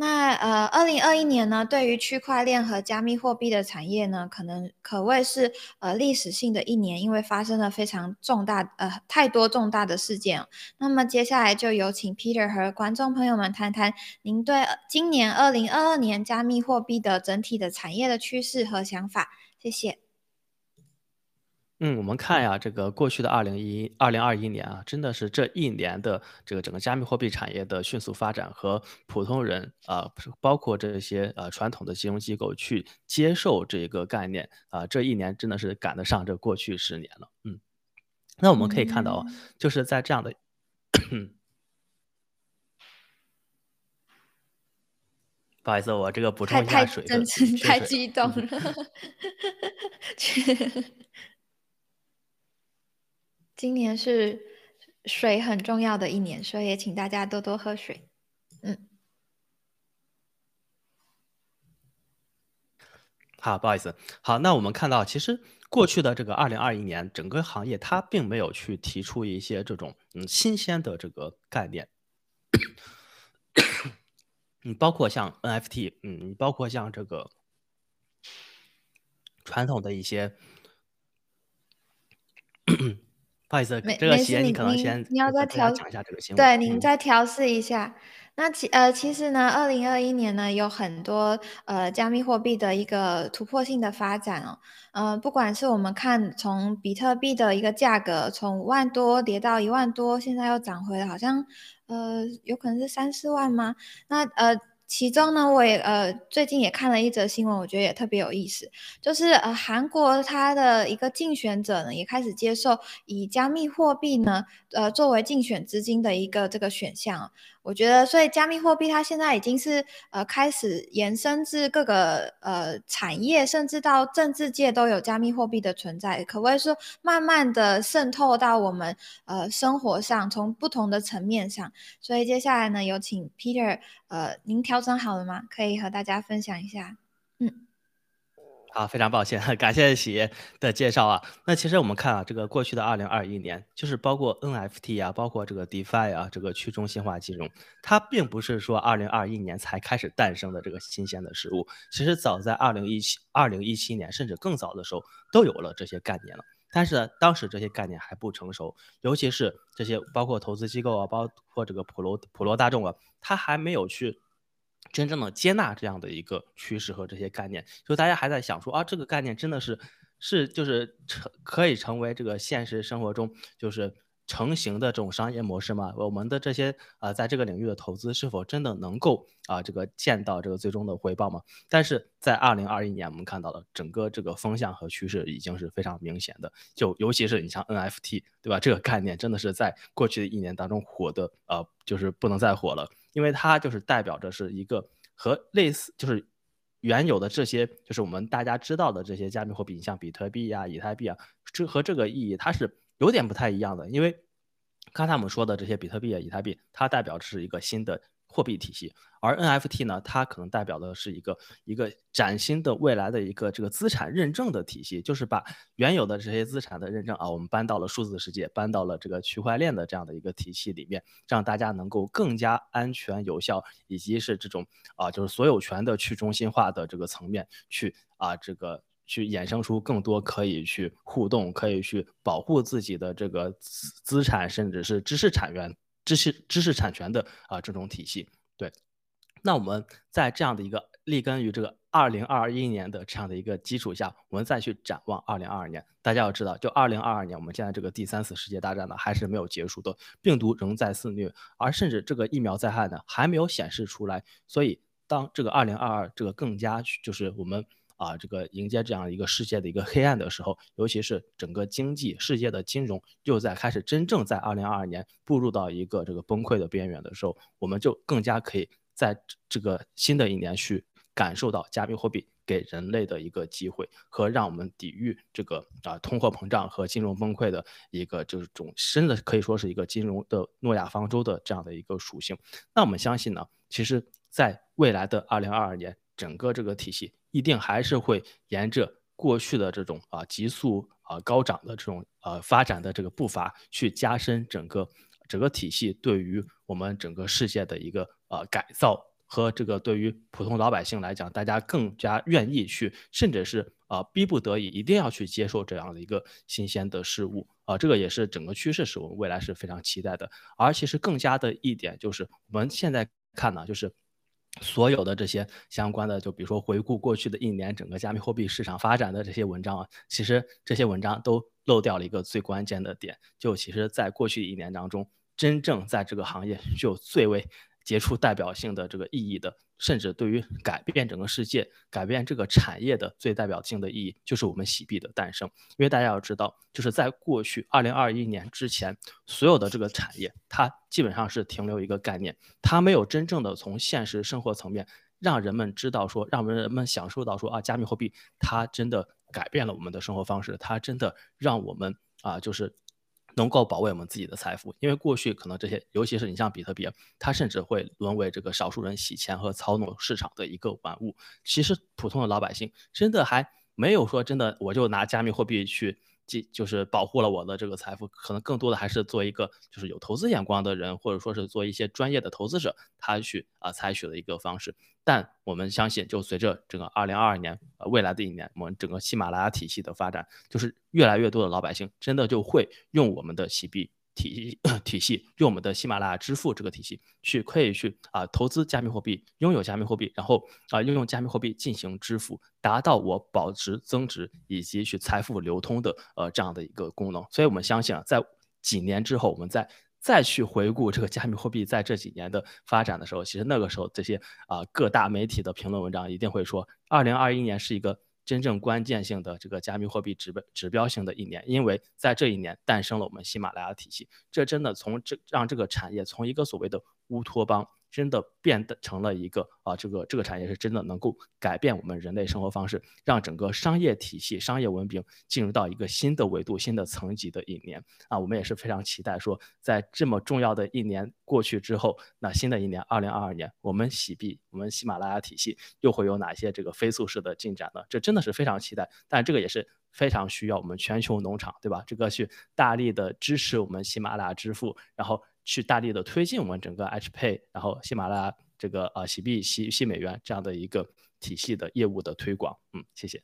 那呃，二零二一年呢，对于区块链和加密货币的产业呢，可能可谓是呃历史性的一年，因为发生了非常重大呃太多重大的事件。那么接下来就有请 Peter 和观众朋友们谈谈您对今年二零二二年加密货币的整体的产业的趋势和想法。谢谢。嗯，我们看呀，这个过去的二零一二零二一年啊，真的是这一年的这个整个加密货币产业的迅速发展和普通人啊，包括这些呃传统的金融机构去接受这个概念啊，这一年真的是赶得上这过去十年了。嗯，那我们可以看到啊，就是在这样的，不好意思，我这个补充一下水的，太激动了。今年是水很重要的一年，所以也请大家多多喝水。嗯，好，不好意思。好，那我们看到，其实过去的这个二零二一年，整个行业它并没有去提出一些这种嗯新鲜的这个概念。你包括像 NFT，嗯，你包括像这个传统的一些。不好意思，这个鞋你可能先你要再调讲一下这个新闻。对，您再调试一下。那其呃，其实呢，二零二一年呢，有很多呃加密货币的一个突破性的发展哦。呃，不管是我们看从比特币的一个价格从五万多跌到一万多，现在又涨回了，好像呃有可能是三四万吗？那呃。其中呢，我也呃最近也看了一则新闻，我觉得也特别有意思，就是呃韩国它的一个竞选者呢，也开始接受以加密货币呢，呃作为竞选资金的一个这个选项。我觉得，所以加密货币它现在已经是呃开始延伸至各个呃产业，甚至到政治界都有加密货币的存在，可谓说慢慢的渗透到我们呃生活上，从不同的层面上。所以接下来呢，有请 Peter，呃，您调整好了吗？可以和大家分享一下。嗯。好，非常抱歉，感谢喜爷的介绍啊。那其实我们看啊，这个过去的二零二一年，就是包括 NFT 啊，包括这个 DeFi 啊，这个去中心化金融，它并不是说二零二一年才开始诞生的这个新鲜的事物。其实早在二零一七、二零一七年，甚至更早的时候，都有了这些概念了。但是呢，当时这些概念还不成熟，尤其是这些包括投资机构啊，包括这个普罗普罗大众啊，他还没有去。真正的接纳这样的一个趋势和这些概念，就大家还在想说啊，这个概念真的是是就是成可以成为这个现实生活中就是成型的这种商业模式吗？我们的这些啊，在这个领域的投资是否真的能够啊这个见到这个最终的回报吗？但是在二零二一年，我们看到了整个这个风向和趋势已经是非常明显的，就尤其是你像 NFT，对吧？这个概念真的是在过去的一年当中火的呃，就是不能再火了。因为它就是代表着是一个和类似，就是原有的这些，就是我们大家知道的这些加密货币，像比特币啊、以太币啊，这和这个意义它是有点不太一样的。因为刚才我们说的这些比特币啊、以太币，它代表的是一个新的。货币体系，而 NFT 呢，它可能代表的是一个一个崭新的未来的一个这个资产认证的体系，就是把原有的这些资产的认证啊，我们搬到了数字世界，搬到了这个区块链的这样的一个体系里面，让大家能够更加安全有效，以及是这种啊，就是所有权的去中心化的这个层面去啊，这个去衍生出更多可以去互动，可以去保护自己的这个资资产，甚至是知识产权。知识知识产权的啊这种体系，对，那我们在这样的一个立根于这个二零二一年的这样的一个基础下，我们再去展望二零二二年。大家要知道，就二零二二年，我们现在这个第三次世界大战呢还是没有结束的，病毒仍在肆虐，而甚至这个疫苗灾害呢还没有显示出来。所以，当这个二零二二这个更加就是我们。啊，这个迎接这样一个世界的一个黑暗的时候，尤其是整个经济世界的金融又在开始真正在二零二二年步入到一个这个崩溃的边缘的时候，我们就更加可以在这个新的一年去感受到加密货币给人类的一个机会和让我们抵御这个啊通货膨胀和金融崩溃的一个这种真的可以说是一个金融的诺亚方舟的这样的一个属性。那我们相信呢，其实在未来的二零二二年，整个这个体系一定还是会沿着过去的这种啊急速啊高涨的这种呃发展的这个步伐去加深整个整个体系对于我们整个世界的一个呃改造。和这个对于普通老百姓来讲，大家更加愿意去，甚至是啊逼不得已一定要去接受这样的一个新鲜的事物啊，这个也是整个趋势，是我们未来是非常期待的。而其实更加的一点就是，我们现在看呢，就是所有的这些相关的，就比如说回顾过去的一年整个加密货币市场发展的这些文章啊，其实这些文章都漏掉了一个最关键的点，就其实在过去一年当中，真正在这个行业就最为。杰出代表性的这个意义的，甚至对于改变整个世界、改变这个产业的最代表性的意义，就是我们洗币的诞生。因为大家要知道，就是在过去二零二一年之前，所有的这个产业，它基本上是停留一个概念，它没有真正的从现实生活层面让人们知道说，让人们享受到说啊，加密货币它真的改变了我们的生活方式，它真的让我们啊，就是。能够保卫我们自己的财富，因为过去可能这些，尤其是你像比特币，它甚至会沦为这个少数人洗钱和操纵市场的一个玩物。其实普通的老百姓真的还没有说真的，我就拿加密货币去。即就是保护了我的这个财富，可能更多的还是做一个就是有投资眼光的人，或者说是做一些专业的投资者，他去啊采取的一个方式。但我们相信，就随着整个二零二二年呃未来的一年，我们整个喜马拉雅体系的发展，就是越来越多的老百姓真的就会用我们的喜币。体 体系用我们的喜马拉雅支付这个体系去可以去啊投资加密货币，拥有加密货币，然后啊运用加密货币进行支付，达到我保值增值以及去财富流通的呃这样的一个功能。所以我们相信啊，在几年之后，我们再再去回顾这个加密货币在这几年的发展的时候，其实那个时候这些啊各大媒体的评论文章一定会说，二零二一年是一个。真正关键性的这个加密货币指标指标性的一年，因为在这一年诞生了我们喜马拉雅体系，这真的从这让这个产业从一个所谓的乌托邦。真的变得成了一个啊，这个这个产业是真的能够改变我们人类生活方式，让整个商业体系、商业文明进入到一个新的维度、新的层级的一年啊，我们也是非常期待说，在这么重要的一年过去之后，那新的一年二零二二年，我们喜币、我们喜马拉雅体系又会有哪些这个飞速式的进展呢？这真的是非常期待，但这个也是非常需要我们全球农场，对吧？这个去大力的支持我们喜马拉雅支付，然后。去大力的推进我们整个 H Pay，然后喜马拉雅这个呃喜币洗洗美元这样的一个体系的业务的推广，嗯，谢谢。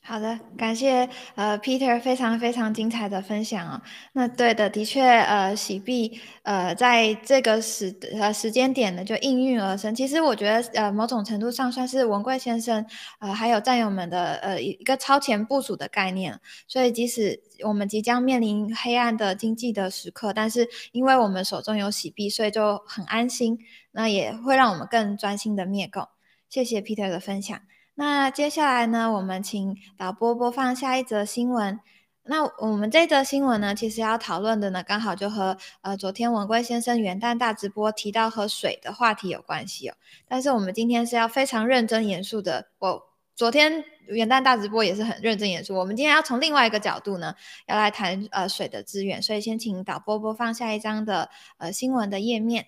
好的，感谢呃 Peter 非常非常精彩的分享哦。那对的，的确呃洗币呃在这个时呃时间点呢就应运而生。其实我觉得呃某种程度上算是文贵先生呃还有战友们的呃一个超前部署的概念。所以即使我们即将面临黑暗的经济的时刻，但是因为我们手中有洗币，所以就很安心。那也会让我们更专心的灭共。谢谢 Peter 的分享。那接下来呢，我们请导播播放下一则新闻。那我们这则新闻呢，其实要讨论的呢，刚好就和呃昨天文贵先生元旦大直播提到和水的话题有关系哦。但是我们今天是要非常认真严肃的。我昨天元旦大直播也是很认真严肃。我们今天要从另外一个角度呢，要来谈呃水的资源。所以先请导播播放下一张的呃新闻的页面。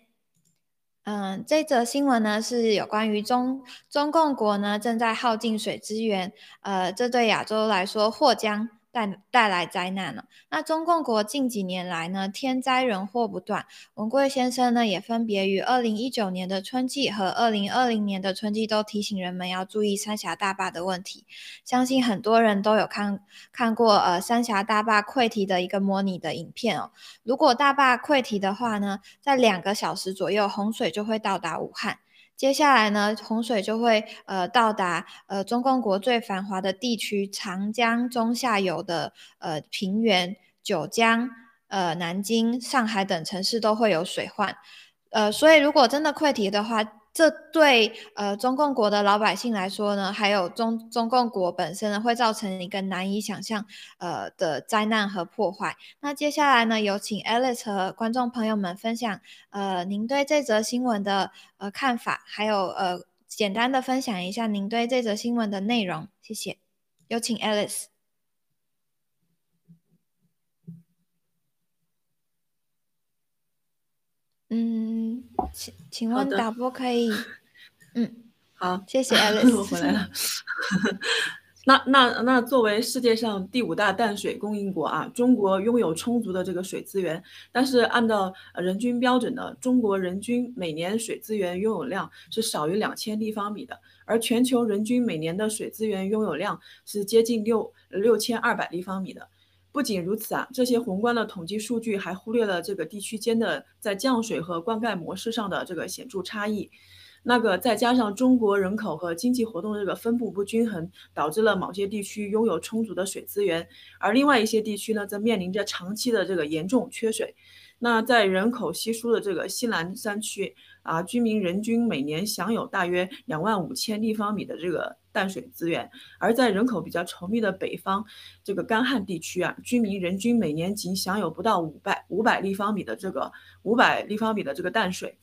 嗯，这则新闻呢是有关于中中共国呢正在耗尽水资源，呃，这对亚洲来说或将。带带来灾难了。那中共国近几年来呢，天灾人祸不断。文贵先生呢，也分别于二零一九年的春季和二零二零年的春季，都提醒人们要注意三峡大坝的问题。相信很多人都有看看过呃三峡大坝溃堤的一个模拟的影片哦。如果大坝溃堤的话呢，在两个小时左右，洪水就会到达武汉。接下来呢，洪水就会呃到达呃中共国最繁华的地区长江中下游的呃平原，九江、呃南京、上海等城市都会有水患，呃，所以如果真的溃堤的话。这对呃中共国的老百姓来说呢，还有中中共国本身呢，会造成一个难以想象呃的灾难和破坏。那接下来呢，有请 Alice 和观众朋友们分享呃您对这则新闻的呃看法，还有呃简单的分享一下您对这则新闻的内容，谢谢。有请 Alice。嗯，请请问导播可以？嗯，好，谢谢 Alice，我回来了。那那那作为世界上第五大淡水供应国啊，中国拥有充足的这个水资源，但是按照人均标准呢，中国人均每年水资源拥有量是少于两千立方米的，而全球人均每年的水资源拥有量是接近六六千二百立方米的。不仅如此啊，这些宏观的统计数据还忽略了这个地区间的在降水和灌溉模式上的这个显著差异。那个再加上中国人口和经济活动这个分布不均衡，导致了某些地区拥有充足的水资源，而另外一些地区呢，则面临着长期的这个严重缺水。那在人口稀疏的这个西南山区啊，居民人均每年享有大约两万五千立方米的这个淡水资源；而在人口比较稠密的北方这个干旱地区啊，居民人均每年仅享有不到五百五百立方米的这个五百立方米的这个淡水。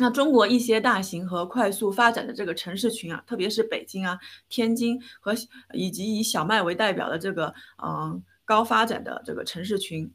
那中国一些大型和快速发展的这个城市群啊，特别是北京啊、天津和以及以小麦为代表的这个嗯高发展的这个城市群，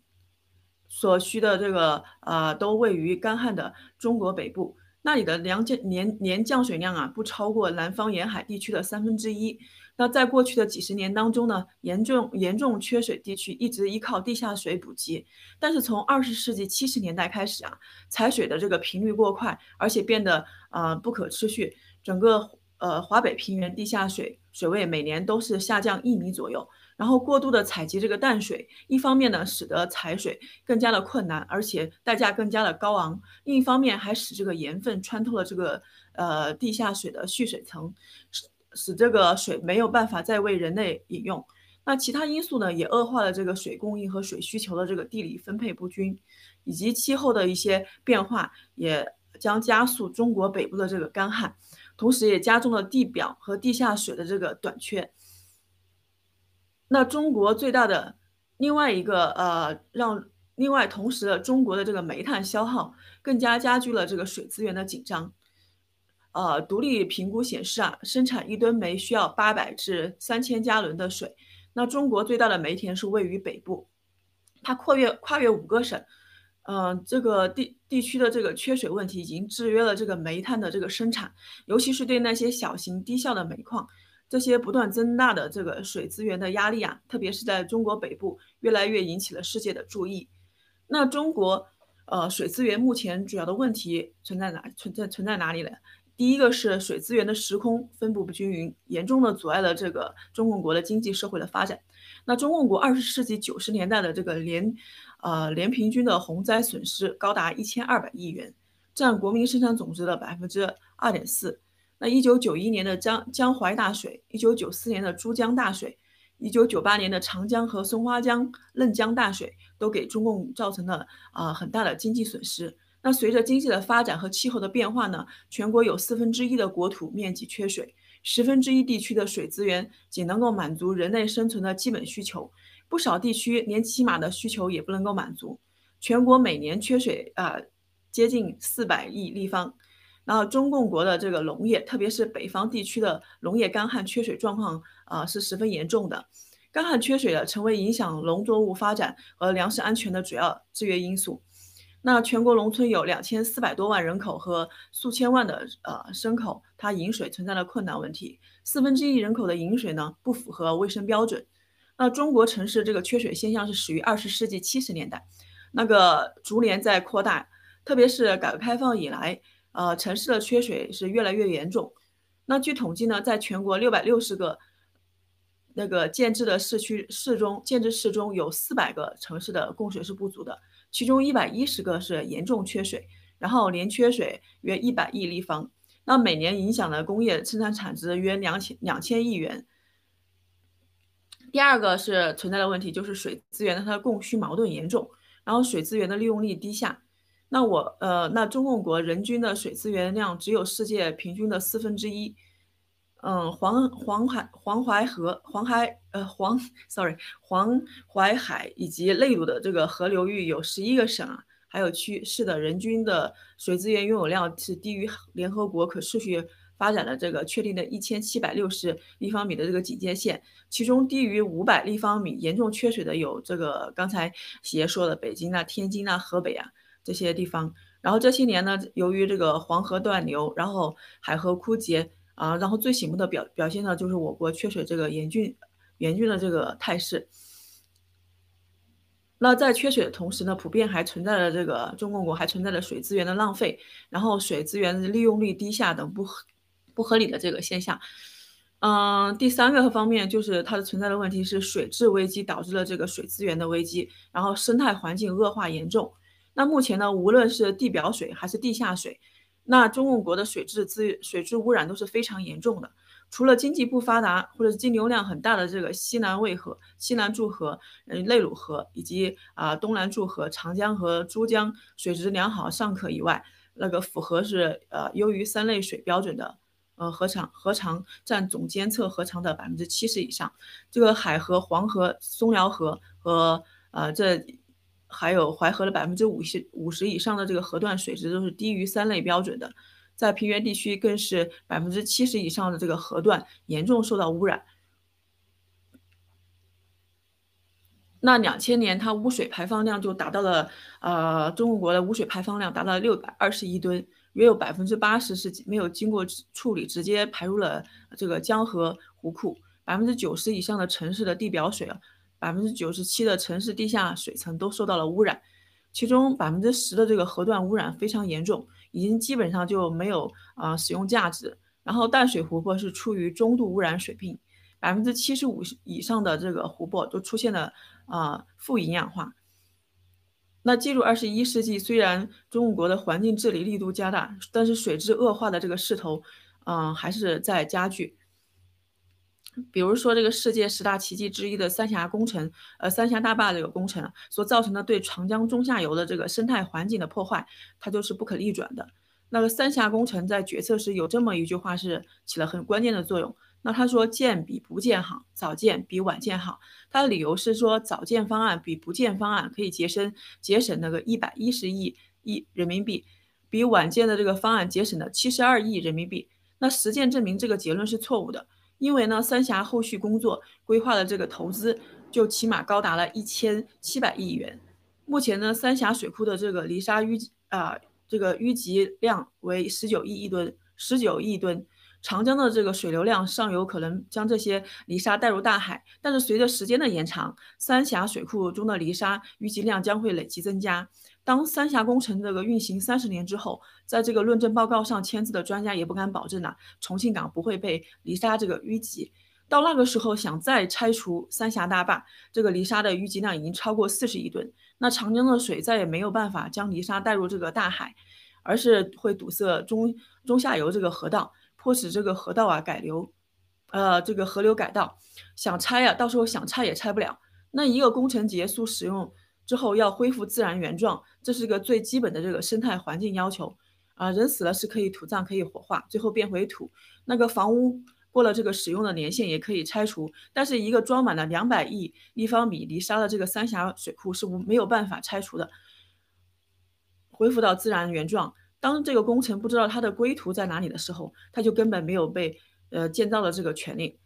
所需的这个呃都位于干旱的中国北部，那里的量降年年降水量啊不超过南方沿海地区的三分之一。那在过去的几十年当中呢，严重严重缺水地区一直依靠地下水补给，但是从二十世纪七十年代开始啊，采水的这个频率过快，而且变得呃不可持续，整个呃华北平原地下水水位每年都是下降一米左右，然后过度的采集这个淡水，一方面呢使得采水更加的困难，而且代价更加的高昂，另一方面还使这个盐分穿透了这个呃地下水的蓄水层。使使这个水没有办法再为人类饮用，那其他因素呢，也恶化了这个水供应和水需求的这个地理分配不均，以及气候的一些变化，也将加速中国北部的这个干旱，同时也加重了地表和地下水的这个短缺。那中国最大的另外一个呃，让另外同时的中国的这个煤炭消耗更加加剧了这个水资源的紧张。呃，独立评估显示啊，生产一吨煤需要八百至三千加仑的水。那中国最大的煤田是位于北部，它跨越跨越五个省，嗯，这个地地区的这个缺水问题已经制约了这个煤炭的这个生产，尤其是对那些小型低效的煤矿，这些不断增大的这个水资源的压力啊，特别是在中国北部，越来越引起了世界的注意。那中国呃水资源目前主要的问题存在哪存在存在哪里呢？第一个是水资源的时空分布不均匀，严重的阻碍了这个中共国的经济社会的发展。那中共国二十世纪九十年代的这个年，呃年平均的洪灾损失高达一千二百亿元，占国民生产总值的百分之二点四。那一九九一年的江江淮大水，一九九四年的珠江大水，一九九八年的长江和松花江嫩江大水，都给中共造成了啊很大的经济损失。那随着经济的发展和气候的变化呢，全国有四分之一的国土面积缺水，十分之一地区的水资源仅能够满足人类生存的基本需求，不少地区连起码的需求也不能够满足。全国每年缺水啊，接近四百亿立方。然后中共国的这个农业，特别是北方地区的农业干旱缺水状况啊，是十分严重的。干旱缺水的成为影响农作物发展和粮食安全的主要制约因素。那全国农村有两千四百多万人口和数千万的呃牲口，它饮水存在的困难问题。四分之一人口的饮水呢不符合卫生标准。那中国城市这个缺水现象是始于二十世纪七十年代，那个逐年在扩大，特别是改革开放以来，呃，城市的缺水是越来越严重。那据统计呢，在全国六百六十个那个建制的市区市中，建制市中有四百个城市的供水是不足的。其中一百一十个是严重缺水，然后年缺水约一百亿立方，那每年影响的工业生产产值约两千两千亿元。第二个是存在的问题，就是水资源的它的供需矛盾严重，然后水资源的利用率低下。那我呃，那中共国人均的水资源量只有世界平均的四分之一。嗯，黄黄海、黄淮河、黄海呃黄，sorry，黄淮海以及内陆的这个河流域有十一个省啊，还有区市的人均的水资源拥有量是低于联合国可持续发展的这个确定的一千七百六十立方米的这个警戒线，其中低于五百立方米严重缺水的有这个刚才喜爷说的北京啊、天津啊、河北啊这些地方。然后这些年呢，由于这个黄河断流，然后海河枯竭啊，然后最醒目的表表现呢，就是我国缺水这个严峻严峻的这个态势。那在缺水的同时呢，普遍还存在着这个中共国还存在着水资源的浪费，然后水资源利用率低下等不合不合理的这个现象。嗯，第三个方面就是它的存在的问题是水质危机导致了这个水资源的危机，然后生态环境恶化严重。那目前呢，无论是地表水还是地下水，那中共国的水质资水质污染都是非常严重的。除了经济不发达或者是金流量很大的这个西南渭河、西南注河、嗯内鲁河以及啊东南注河、长江和珠江水质良好尚可以外，那个符合是呃优于三类水标准的，呃河长河长占总监测河长的百分之七十以上。这个海河、黄河、松辽河和呃这。还有淮河的百分之五十五十以上的这个河段水质都是低于三类标准的，在平原地区更是百分之七十以上的这个河段严重受到污染。那两千年它污水排放量就达到了，呃，中国的污水排放量达到了六百二十亿吨，约有百分之八十是没有经过处理直接排入了这个江河湖库，百分之九十以上的城市的地表水啊。百分之九十七的城市地下水层都受到了污染，其中百分之十的这个河段污染非常严重，已经基本上就没有啊使用价值。然后淡水湖泊是处于中度污染水平，百分之七十五以上的这个湖泊都出现了啊负营养化。那进入二十一世纪，虽然中国的环境治理力度加大，但是水质恶化的这个势头，嗯还是在加剧。比如说，这个世界十大奇迹之一的三峡工程，呃，三峡大坝这个工程所造成的对长江中下游的这个生态环境的破坏，它就是不可逆转的。那个三峡工程在决策时有这么一句话是起了很关键的作用。那他说建比不建好，早建比晚建好。他的理由是说早建方案比不建方案可以节省节省那个一百一十亿亿人民币，比晚建的这个方案节省了七十二亿人民币。那实践证明这个结论是错误的。因为呢，三峡后续工作规划的这个投资就起码高达了一千七百亿元。目前呢，三峡水库的这个泥沙淤啊，这个淤积量为十九亿亿吨，十九亿吨。长江的这个水流量上游可能将这些泥沙带入大海，但是随着时间的延长，三峡水库中的泥沙淤积量将会累积增加。当三峡工程这个运行三十年之后，在这个论证报告上签字的专家也不敢保证呐，重庆港不会被泥沙这个淤积。到那个时候，想再拆除三峡大坝，这个泥沙的淤积量已经超过四十亿吨，那长江的水再也没有办法将泥沙带入这个大海，而是会堵塞中中下游这个河道。迫使这个河道啊改流，呃，这个河流改道，想拆啊，到时候想拆也拆不了。那一个工程结束使用之后，要恢复自然原状，这是个最基本的这个生态环境要求啊。人死了是可以土葬，可以火化，最后变回土。那个房屋过了这个使用的年限也可以拆除，但是一个装满了两百亿立方米泥沙的这个三峡水库是无没有办法拆除的，恢复到自然原状。当这个工程不知道它的归途在哪里的时候，它就根本没有被呃建造的这个权利。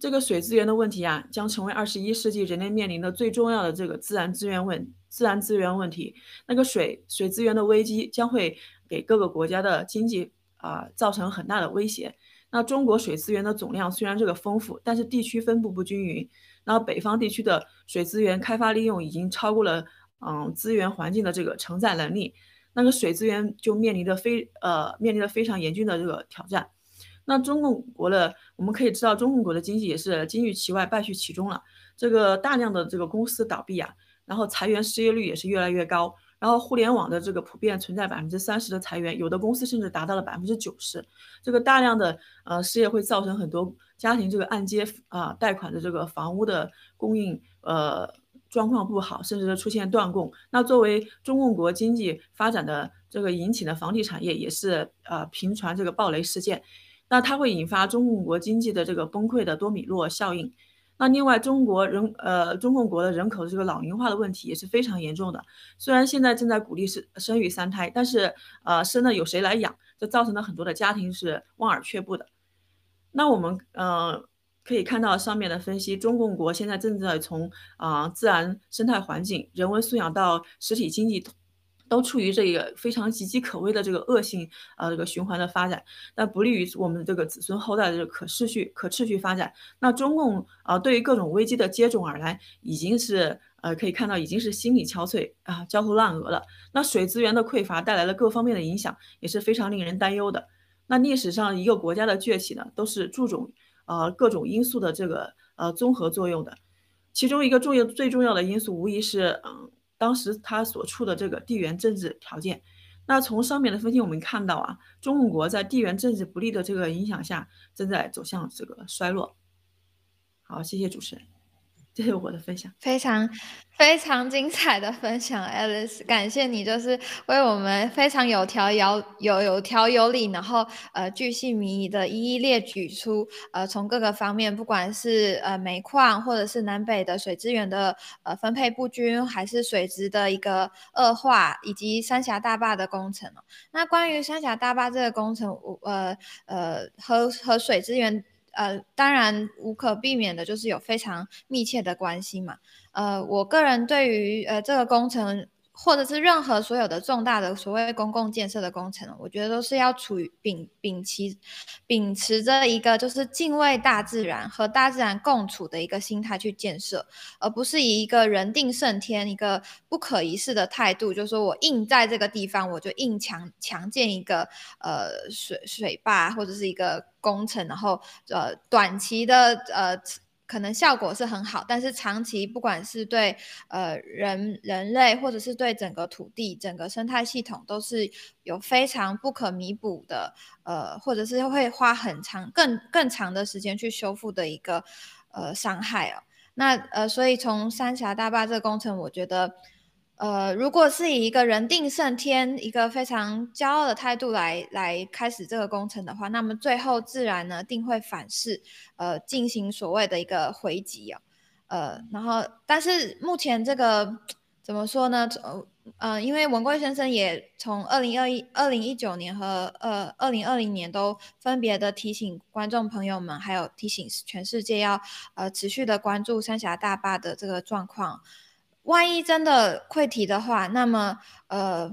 这个水资源的问题啊，将成为二十一世纪人类面临的最重要的这个自然资源问自然资源问题。那个水水资源的危机将会给各个国家的经济啊造成很大的威胁。那中国水资源的总量虽然这个丰富，但是地区分布不均匀。然后北方地区的水资源开发利用已经超过了嗯资源环境的这个承载能力。那个水资源就面临着非呃面临着非常严峻的这个挑战。那中共国的我们可以知道，中共国的经济也是金玉其外败絮其中了。这个大量的这个公司倒闭啊，然后裁员失业率也是越来越高。然后互联网的这个普遍存在百分之三十的裁员，有的公司甚至达到了百分之九十。这个大量的呃失业会造成很多家庭这个按揭啊贷款的这个房屋的供应呃。状况不好，甚至出现断供。那作为中共国经济发展的这个引起的房地产业也是呃频传这个暴雷事件，那它会引发中共国经济的这个崩溃的多米诺效应。那另外，中国人呃中共国的人口的这个老龄化的问题也是非常严重的。虽然现在正在鼓励生生育三胎，但是呃生了有谁来养？这造成了很多的家庭是望而却步的。那我们呃可以看到上面的分析，中共国现在正在从啊自然生态环境、人文素养到实体经济。都处于这个非常岌岌可危的这个恶性呃这个循环的发展，那不利于我们这个子孙后代的这个可持续可持续发展。那中共啊对于各种危机的接踵而来，已经是呃可以看到已经是心力憔悴啊焦头烂额了。那水资源的匮乏带来了各方面的影响，也是非常令人担忧的。那历史上一个国家的崛起呢，都是注重呃各种因素的这个呃综合作用的，其中一个重要最重要的因素无疑是嗯。当时他所处的这个地缘政治条件，那从上面的分析我们看到啊，中国在地缘政治不利的这个影响下，正在走向这个衰落。好，谢谢主持人。这是我的分享，非常非常精彩的分享，Alice，感谢你，就是为我们非常有条有有有条有理，然后呃巨细靡遗的一一列举出呃从各个方面，不管是呃煤矿或者是南北的水资源的呃分配不均，还是水质的一个恶化，以及三峡大坝的工程哦那关于三峡大坝这个工程，我呃呃和和水资源。呃，当然无可避免的就是有非常密切的关系嘛。呃，我个人对于呃这个工程。或者是任何所有的重大的所谓公共建设的工程，我觉得都是要处于秉秉持秉持着一个就是敬畏大自然和大自然共处的一个心态去建设，而不是以一个人定胜天、一个不可一世的态度，就是说我硬在这个地方，我就硬强强建一个呃水水坝或者是一个工程，然后呃短期的呃。可能效果是很好，但是长期不管是对呃人人类，或者是对整个土地、整个生态系统，都是有非常不可弥补的呃，或者是会花很长、更更长的时间去修复的一个呃伤害哦。那呃，所以从三峡大坝这个工程，我觉得。呃，如果是以一个人定胜天、一个非常骄傲的态度来来开始这个工程的话，那么最后自然呢定会反噬，呃，进行所谓的一个回击哦，呃，然后但是目前这个怎么说呢？呃呃，因为文贵先生也从二零二一、二零一九年和呃二零二零年都分别的提醒观众朋友们，还有提醒全世界要呃持续的关注三峡大坝的这个状况。万一真的溃堤的话，那么呃，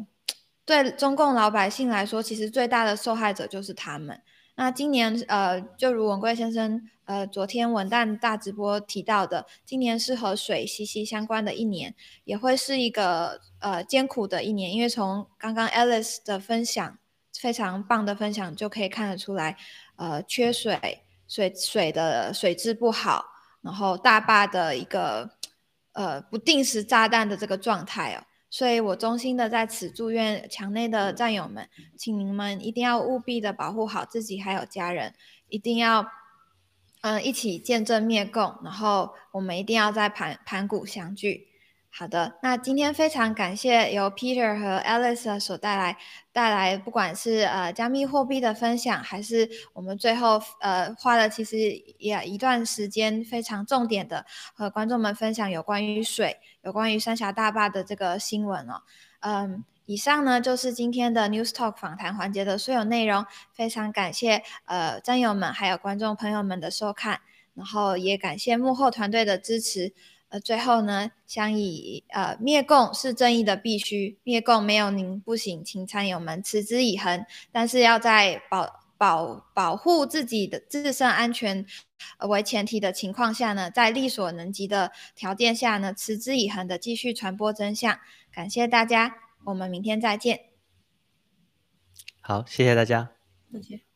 对中共老百姓来说，其实最大的受害者就是他们。那今年呃，就如文贵先生呃昨天文旦大直播提到的，今年是和水息息相关的一年，也会是一个呃艰苦的一年。因为从刚刚 Alice 的分享，非常棒的分享就可以看得出来，呃，缺水，水水的水质不好，然后大坝的一个。呃，不定时炸弹的这个状态哦，所以我衷心的在此祝愿墙内的战友们，请你们一定要务必的保护好自己还有家人，一定要嗯一起见证灭共，然后我们一定要在盘盘古相聚。好的，那今天非常感谢由 Peter 和 Alice 所带来带来，不管是呃加密货币的分享，还是我们最后呃花了其实也一段时间非常重点的和观众们分享有关于水、有关于三峡大坝的这个新闻哦。嗯，以上呢就是今天的 News Talk 访谈环节的所有内容，非常感谢呃战友们还有观众朋友们的收看，然后也感谢幕后团队的支持。呃，最后呢，相以呃灭共是正义的必须，灭共没有您不行，请参友们持之以恒。但是要在保保保护自己的自身安全为前提的情况下呢，在力所能及的条件下呢，持之以恒的继续传播真相。感谢大家，我们明天再见。好，谢谢大家，再见。